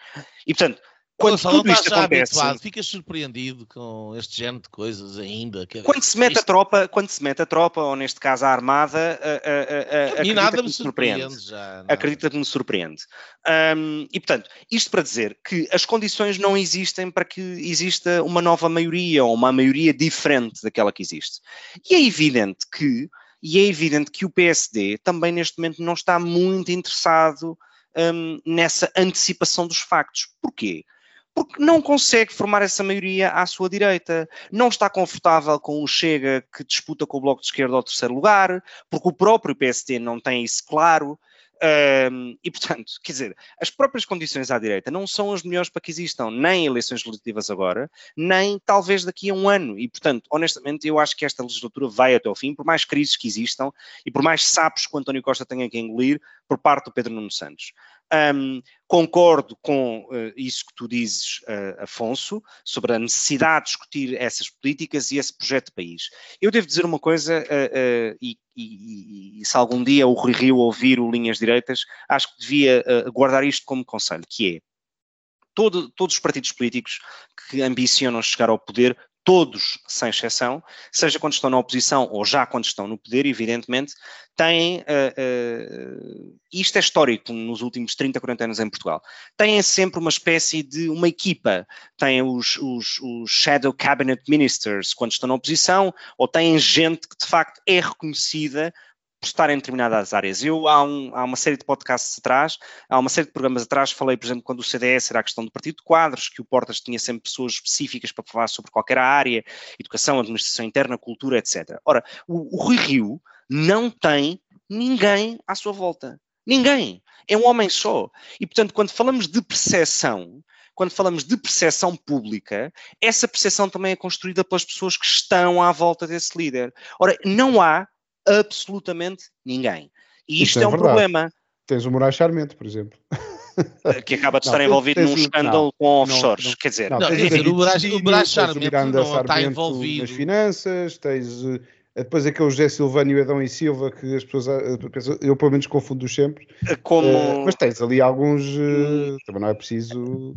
[SPEAKER 1] E portanto, quando Gonçalo, tudo isto acontece, habituado,
[SPEAKER 3] ficas surpreendido com este género de coisas ainda.
[SPEAKER 1] Que, quando se mete isto... a tropa, quando se mete a tropa, ou neste caso a armada,
[SPEAKER 3] a, a, a, nada me surpreende. surpreende já,
[SPEAKER 1] acredita que me surpreende. Um, e portanto, isto para dizer que as condições não existem para que exista uma nova maioria ou uma maioria diferente daquela que existe. E é evidente que, e é evidente que o PSD também neste momento não está muito interessado um, nessa antecipação dos factos. Porquê? Porque não consegue formar essa maioria à sua direita. Não está confortável com o Chega que disputa com o Bloco de Esquerda ao terceiro lugar, porque o próprio PSD não tem isso claro. Um, e, portanto, quer dizer, as próprias condições à direita não são as melhores para que existam, nem eleições legislativas agora, nem talvez daqui a um ano. E, portanto, honestamente, eu acho que esta legislatura vai até ao fim, por mais crises que existam e por mais sapos que o António Costa tenha que engolir por parte do Pedro Nuno Santos. Um, concordo com uh, isso que tu dizes, uh, Afonso, sobre a necessidade de discutir essas políticas e esse projeto de país. Eu devo dizer uma coisa, uh, e, e, e, se algum dia o Rui Rio ouvir o Linhas Direitas, acho que devia guardar isto como conselho, que é todo, todos os partidos políticos que ambicionam chegar ao poder todos, sem exceção, seja quando estão na oposição ou já quando estão no poder, evidentemente, têm, uh, uh, isto é histórico nos últimos 30, 40 anos em Portugal, têm sempre uma espécie de uma equipa, têm os, os, os Shadow Cabinet Ministers quando estão na oposição, ou têm gente que de facto é reconhecida estar em determinadas áreas. Eu, há, um, há, uma série de podcasts atrás, há uma série de programas atrás, falei, por exemplo, quando o CDS era a questão do partido de quadros, que o Portas tinha sempre pessoas específicas para falar sobre qualquer área, educação, administração interna, cultura, etc. Ora, o, o Rui Rio não tem ninguém à sua volta. Ninguém. É um homem só. E, portanto, quando falamos de percepção, quando falamos de percepção pública, essa percepção também é construída pelas pessoas que estão à volta desse líder. Ora, não há absolutamente ninguém. E isto é, é, um verdade. problema.
[SPEAKER 2] Tens o Moraes Charmente, por exemplo.
[SPEAKER 1] Que acaba de não, estar envolvido num escândalo não, com offshores. Não, Quer dizer,
[SPEAKER 3] não, dizer, o Moraes Charmente não está envolvido.
[SPEAKER 2] Nas finanças, tens eh, é depois aquele José Silvânio e Adão e Silva que as pessoas, eh, eu pelo menos confundo sempre.
[SPEAKER 1] Eh, como... Uh,
[SPEAKER 2] mas tens ali alguns, uh, também não é preciso.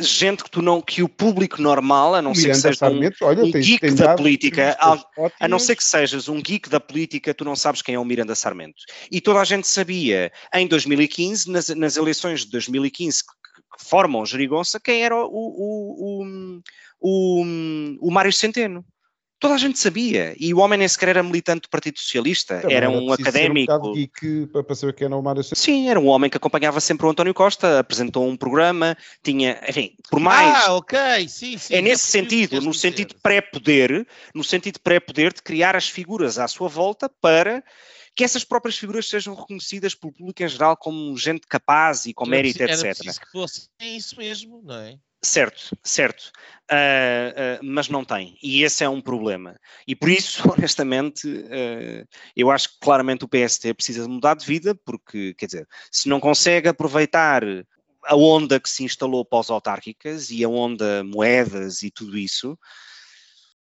[SPEAKER 1] Gente que tu não, que o público normal, a não ser que sejas um,
[SPEAKER 2] olha,
[SPEAKER 1] um tens, geek tens da política, a, a, não ser que sejas um geek da política, tu não sabes quem é o Miranda Sarmento. E toda a gente sabia em 2015, nas, nas eleições de 2015 que, que formam Gerigonça, quem era o, o, o, o, o Mário Centeno. Toda a gente sabia. E o homem nem sequer era militante do Partido Socialista, Também era um académico.
[SPEAKER 2] Ser um geek para saber quem era o Mário
[SPEAKER 1] Sim, era um homem que acompanhava sempre o António Costa, apresentou um programa, tinha, enfim, por mais.
[SPEAKER 3] Ah, ok, sim, sim.
[SPEAKER 1] É nesse sentido, no sentido pré-poder, no sentido pré-poder de criar as figuras à sua volta para que essas próprias figuras sejam reconhecidas pelo público em geral como gente capaz e com mérito,
[SPEAKER 3] era
[SPEAKER 1] etc.
[SPEAKER 3] Era preciso que fosse é isso mesmo, não é?
[SPEAKER 1] Certo, certo, uh, uh, mas não tem, e esse é um problema. E por isso, honestamente, uh, eu acho que claramente o PST precisa de mudar de vida, porque, quer dizer, se não consegue aproveitar a onda que se instalou pós-autárquicas e a onda moedas e tudo isso,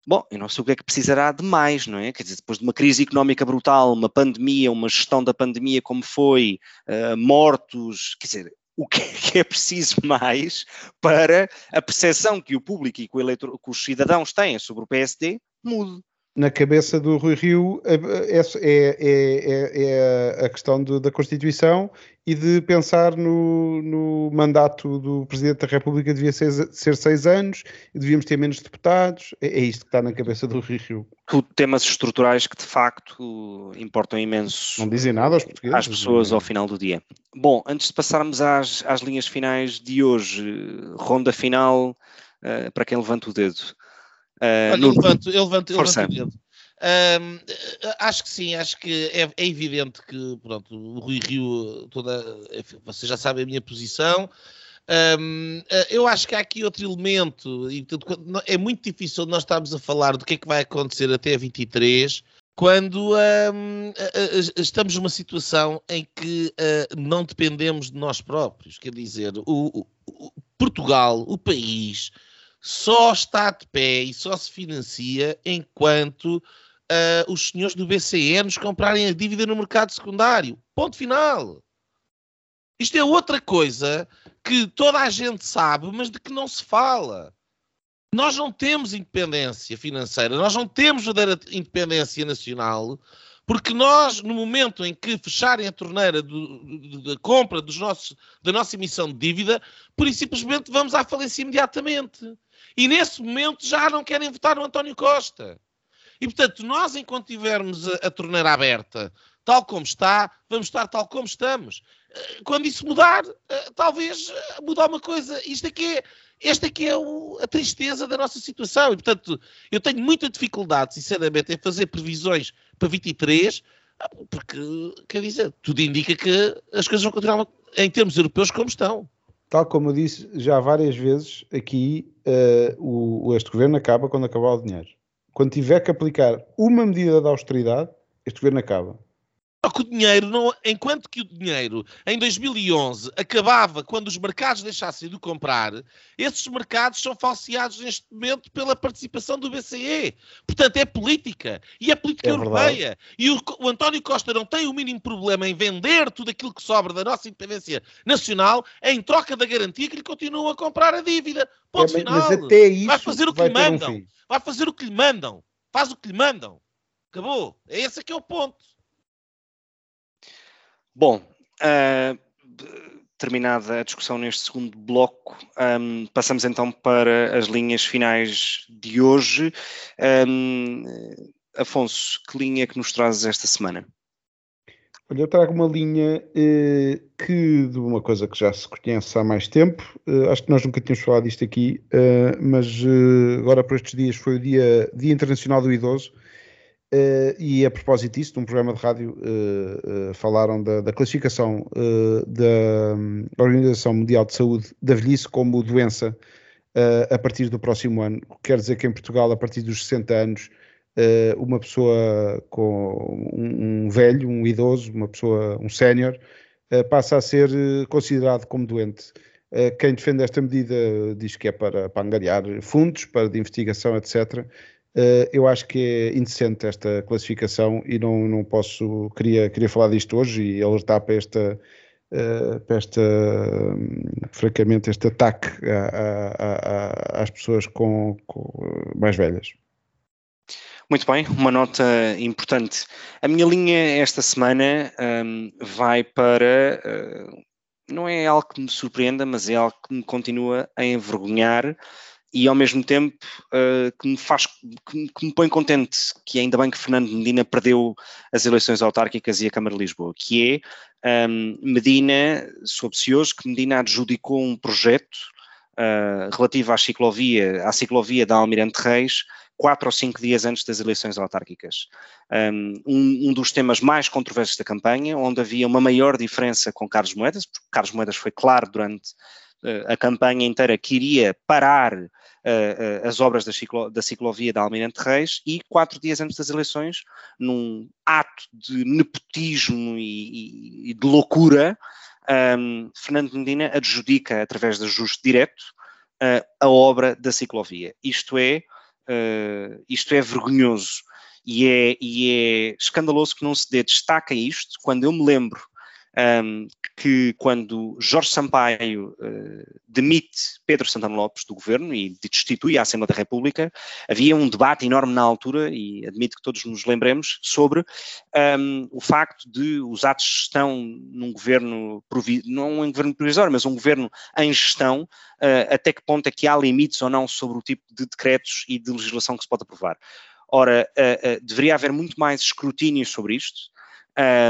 [SPEAKER 1] Bom, eu não sei o que é que precisará de mais, não é? Quer dizer, depois de uma crise económica brutal, uma pandemia, uma gestão da pandemia como foi, uh, mortos, quer dizer, o que é, que é preciso mais para a percepção que o público e que, que os cidadãos têm sobre o PSD mude
[SPEAKER 2] na cabeça do Rui Rio é, é, é, é a questão de, da Constituição e de pensar no, no, mandato do Presidente da República devia ser, ser seis anos devíamos ter menos deputados. É, é, isto que está na cabeça do Rui Rio.
[SPEAKER 1] Temas estruturais que de facto importam imenso.
[SPEAKER 2] Não dizem nada aos portugueses.
[SPEAKER 1] Às pessoas ao final do dia. Bom, antes de passarmos às, às linhas finais de hoje, ronda final uh, para quem levanta o dedo.
[SPEAKER 3] Uh, Olha, eu levanto, eu levanto, eu levanto o dedo. Um, acho que sim, acho que é, é, evidente que pronto, o Rui Rio, toda, você já sabe a minha posição. Um, eu acho que há aqui outro elemento, e é muito difícil nós estarmos a falar do que é que vai acontecer até 23, quando um, estamos numa situação em que uh, não dependemos de nós próprios. Quer dizer, o, o Portugal, o país, só está de pé e só se financia enquanto uh, os senhores do BCE nos comprarem a dívida no mercado secundário. Ponto final. Isto é outra coisa que toda a gente sabe, mas de que não se fala. Nós não temos independência financeira, nós não temos verdadeira independência nacional, porque nós, no momento em que fecharem a torneira da compra nossos, da nossa emissão de dívida, por simplesmente vamos à falência imediatamente. E nesse momento já não querem votar no António Costa. E portanto, nós, enquanto tivermos a, a torneira aberta tal como está, vamos estar tal como estamos. Eh, quando isso mudar, eh, talvez eh, mudar uma coisa. Isto aqui é, esta aqui é o, a tristeza da nossa situação. E, portanto, eu tenho muita dificuldade, sinceramente, em fazer previsões para 23, ah, porque, quer dizer, tudo indica que as coisas vão continuar em termos europeus como estão.
[SPEAKER 2] Tal como eu disse já várias vezes aqui, uh, o, este governo acaba quando acabar o dinheiro. Quando tiver que aplicar uma medida de austeridade, este governo acaba.
[SPEAKER 3] Só que o dinheiro, não, enquanto que o dinheiro em 2011 acabava quando os mercados deixassem de comprar, esses mercados são falseados neste momento pela participação do BCE. Portanto, é política. E é política é europeia. E o, o, António Costa não tem o mínimo problema em vender tudo aquilo que sobra da nossa independência nacional em troca da garantia que lhe continuam a comprar a dívida. Ponto é, final. vai fazer o que lhe mandam. Um vai fazer o que lhe mandam. Faz o que lhe mandam. Acabou. É esse que é o ponto.
[SPEAKER 1] Bom, uh, terminada a discussão neste segundo bloco, um, passamos então para as linhas finais de hoje. Um, Afonso, que linha é que nos trazes esta semana?
[SPEAKER 2] Olha, eu trago uma linha eh, que de uma coisa que já se conhece há mais tempo, eh, acho que nós nunca tínhamos falado disto aqui, eh, mas eh, agora por estes dias foi o Dia, Dia Internacional do Idoso, Uh, e a propósito disso, num programa de rádio, uh, uh, falaram da, da classificação da um, Organização Mundial de Saúde da velhice como doença a partir do próximo ano. Quer dizer que em Portugal, a partir dos 60 anos, uma pessoa com um, um, velho, um idoso, uma pessoa, um sénior, passa a ser considerado como doente. quem defende esta medida diz que é para, para angariar fundos, para de investigação, etc. Uh, eu acho que é indecente esta classificação e não, não posso, queria, queria falar disto hoje e alertar para esta, uh, para esta um, francamente, este ataque a, a, a, às pessoas com, com, mais velhas.
[SPEAKER 1] Muito bem, uma nota importante. A minha linha esta semana um, vai para. Uh, não é algo que me surpreenda, mas é algo que me continua a envergonhar e ao mesmo tempo uh, que me faz que, que, me põe contente que ainda bem que Fernando Medina perdeu as eleições autárquicas e a Câmara de Lisboa, que é um, Medina, soube-se hoje que Medina adjudicou um projeto uh, relativo à ciclovia, à ciclovia da Almirante Reis, quatro ou cinco dias antes das eleições autárquicas. Um, um, dos temas mais controversos da campanha, onde havia uma maior diferença com Carlos Moedas, porque Carlos Moedas foi claro durante uh, a campanha inteira que iria parar uh, as obras da, ciclo, da ciclovia da Almirante Reis e quatro dias antes das eleições, num ato de nepotismo e, e de loucura, um, Fernando Medina adjudica, através de ajuste direto, uh, a obra da ciclovia. Isto é, uh, isto é vergonhoso e é, e é escandaloso que não se dê destaque a isto, quando eu me lembro um, que quando Jorge Sampaio uh, demite Pedro Santana Lopes do governo e destitui a Assembleia da República, havia um debate enorme na altura, e admito que todos nos lembremos, sobre um, o facto de os atos de gestão num governo, não um governo provisório, mas um governo em gestão, uh, até que ponto é que há limites ou não sobre o tipo de decretos e de legislação que se pode aprovar. Ora, uh, deveria haver muito mais escrutínio sobre isto.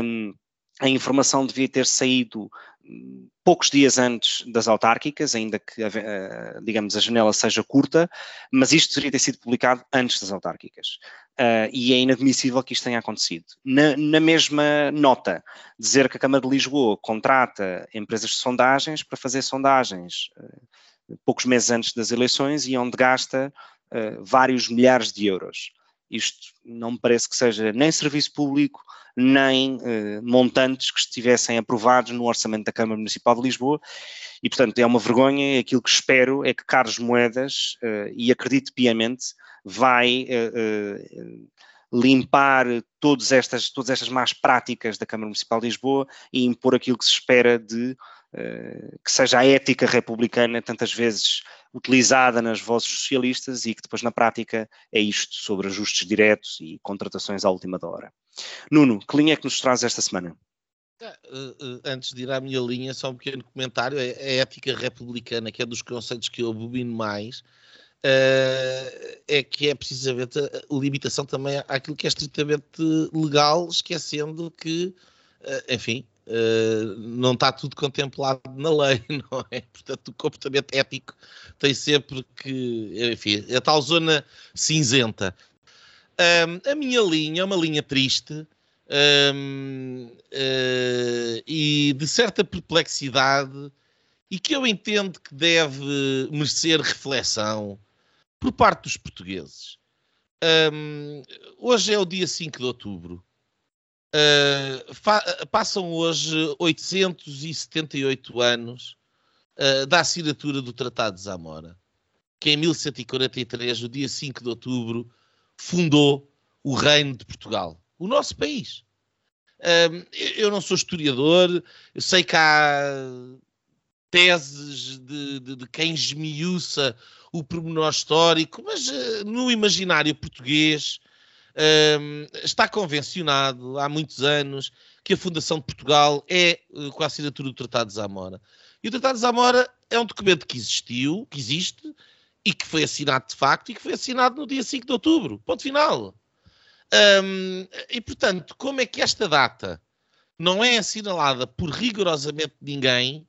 [SPEAKER 1] Um, a informação devia ter saído hum, poucos dias antes das autárquicas, ainda que, eh, digamos, a janela seja curta, mas isto deveria ter sido publicado antes das autárquicas. Uh, e é inadmissível que isto tenha acontecido. Na, na, mesma nota, dizer que a Câmara de Lisboa contrata empresas de sondagens para fazer sondagens uh, poucos meses antes das eleições e onde gasta uh, vários milhares de euros. Isto não me parece que seja nem serviço público, nem eh, montantes que estivessem aprovados no orçamento da Câmara Municipal de Lisboa. E, portanto, é uma vergonha. Aquilo que espero é que Carlos Moedas, eh, e acredito piamente, vai eh, limpar todas estas, todas estas más práticas da Câmara Municipal de Lisboa e impor aquilo que se espera de que seja a ética republicana tantas vezes utilizada nas vozes socialistas e que depois na prática é isto sobre ajustes diretos e contratações à última hora. Nuno, que linha é que nos traz esta semana?
[SPEAKER 3] Uh, uh, antes de ir à minha linha, só um pequeno comentário. É, a ética republicana, que é dos conceitos que eu abobino mais. Uh, é que é precisamente a limitação também àquilo que é estritamente legal, esquecendo que, enfim, não está tudo contemplado na lei, não é? Portanto, o comportamento ético tem sempre que, enfim, a tal zona cinzenta. Um, a minha linha é uma linha triste um, uh, e de certa perplexidade e que eu entendo que deve merecer reflexão por parte dos portugueses. Um, hoje é o dia 5 de outubro. Uh, passam hoje 878 anos uh, da assinatura do Tratado de Zamora, que em 1143, no dia 5 de outubro, fundou o Reino de Portugal, o nosso país. Uh, eu não sou historiador, eu sei que há teses de, de, de quem esmiuça o pormenor histórico, mas uh, no imaginário português está convencionado há muitos anos que a fundação de Portugal é uh, com a assinatura do Tratado de Zamora. E o Tratado de Zamora é um documento que existiu, que existe, e que foi assinado de facto, e que foi assinado no dia 5 de outubro. Ponto final. Um, e portanto, como é que esta data não é assinalada por rigorosamente ninguém,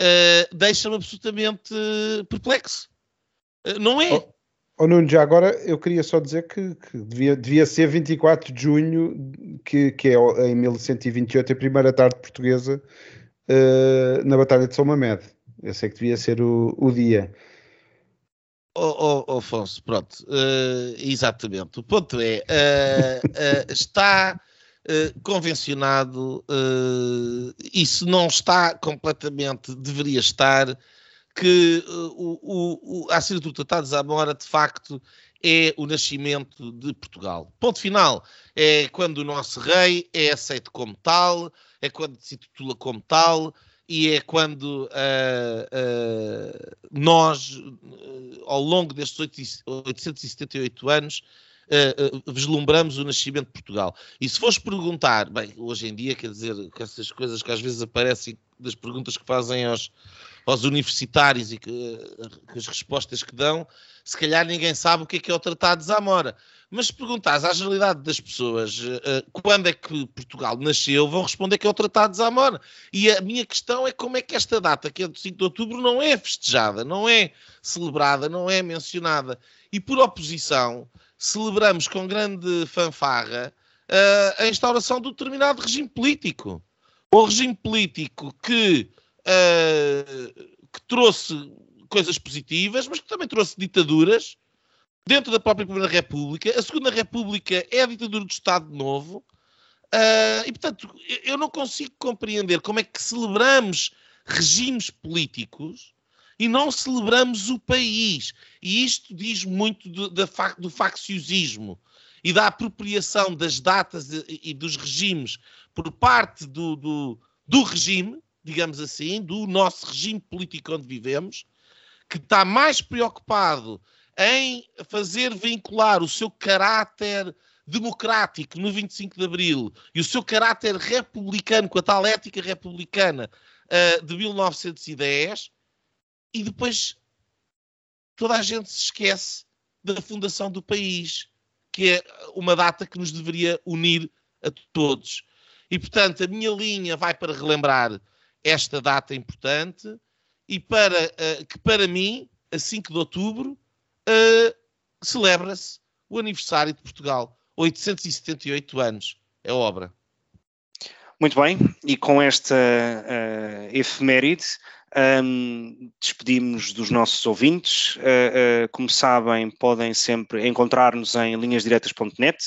[SPEAKER 3] uh, deixa-me absolutamente perplexo. Uh, não é?
[SPEAKER 2] Oh, oh, Nuno, já agora eu queria só dizer que, que, devia, devia ser 24 de junho, que, que é em 1128 a primeira tarde portuguesa uh, na Batalha de São Mamed. Eu sei que devia ser o, o dia.
[SPEAKER 3] Oh, oh, Afonso, pronto, uh, exatamente. O ponto é, uh, está convencionado, e se não está completamente, deveria estar, que o, o, a assinatura do Tratado de Zamora, de facto, é o nascimento de Portugal. Ponto final. É quando o nosso rei é aceito como tal, é quando se titula como tal, e é quando uh, uh, nós, uh, ao longo destes 878 anos, vislumbramos o nascimento de Portugal. E se fores perguntar, bem, hoje em dia, quer dizer, com essas coisas que às vezes aparecem das perguntas que fazem aos, aos universitários e que, as respostas que dão, se calhar ninguém sabe o que é que é o Tratado de Zamora. Mas se perguntares à generalidade das pessoas uh, quando é que Portugal nasceu, vão responder que é o Tratado de Zamora. E a minha questão é como é que esta data, que é do 5 de outubro, não é festejada, não é celebrada, não é mencionada. E por oposição, celebramos com grande fanfarra uh, a instauração um determinado regime político. O regime político que, uh, que trouxe coisas positivas, mas que também trouxe ditaduras dentro da própria Primeira República. A Segunda República é a ditadura do Estado Novo. Uh, e, portanto, eu não consigo compreender como é que celebramos regimes políticos e não celebramos o país. E isto diz muito do, do facciosismo e da apropriação das datas e dos regimes por parte do, do, do regime, digamos assim, do nosso regime político onde vivemos, que está mais preocupado em fazer vincular o seu caráter democrático no 25 de Abril e o seu caráter republicano, com a tal ética republicana uh, de 1910, e depois toda a gente se esquece da fundação do país, que é uma data que nos deveria unir a todos. E, portanto, a minha linha vai para relembrar esta data importante e para uh, que, para mim, a 5 de outubro, uh, celebra-se o aniversário de Portugal. 878 anos é obra.
[SPEAKER 1] Muito bem, e com esta uh, efeméride, um, despedimos dos nossos ouvintes. Uh, uh, como sabem, podem sempre encontrar-nos em linhasdiretas.net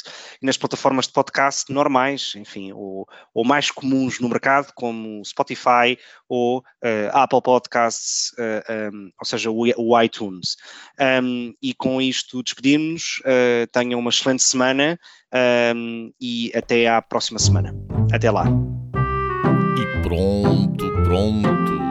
[SPEAKER 1] e nas plataformas de podcast normais, enfim, ou, ou mais comuns no mercado, como Spotify ou uh, Apple Podcasts, um, ou seja, o, o iTunes. Um, e com isto despedimos. tenham uma excelente semana e até à próxima semana. Até lá.
[SPEAKER 4] E pronto, pronto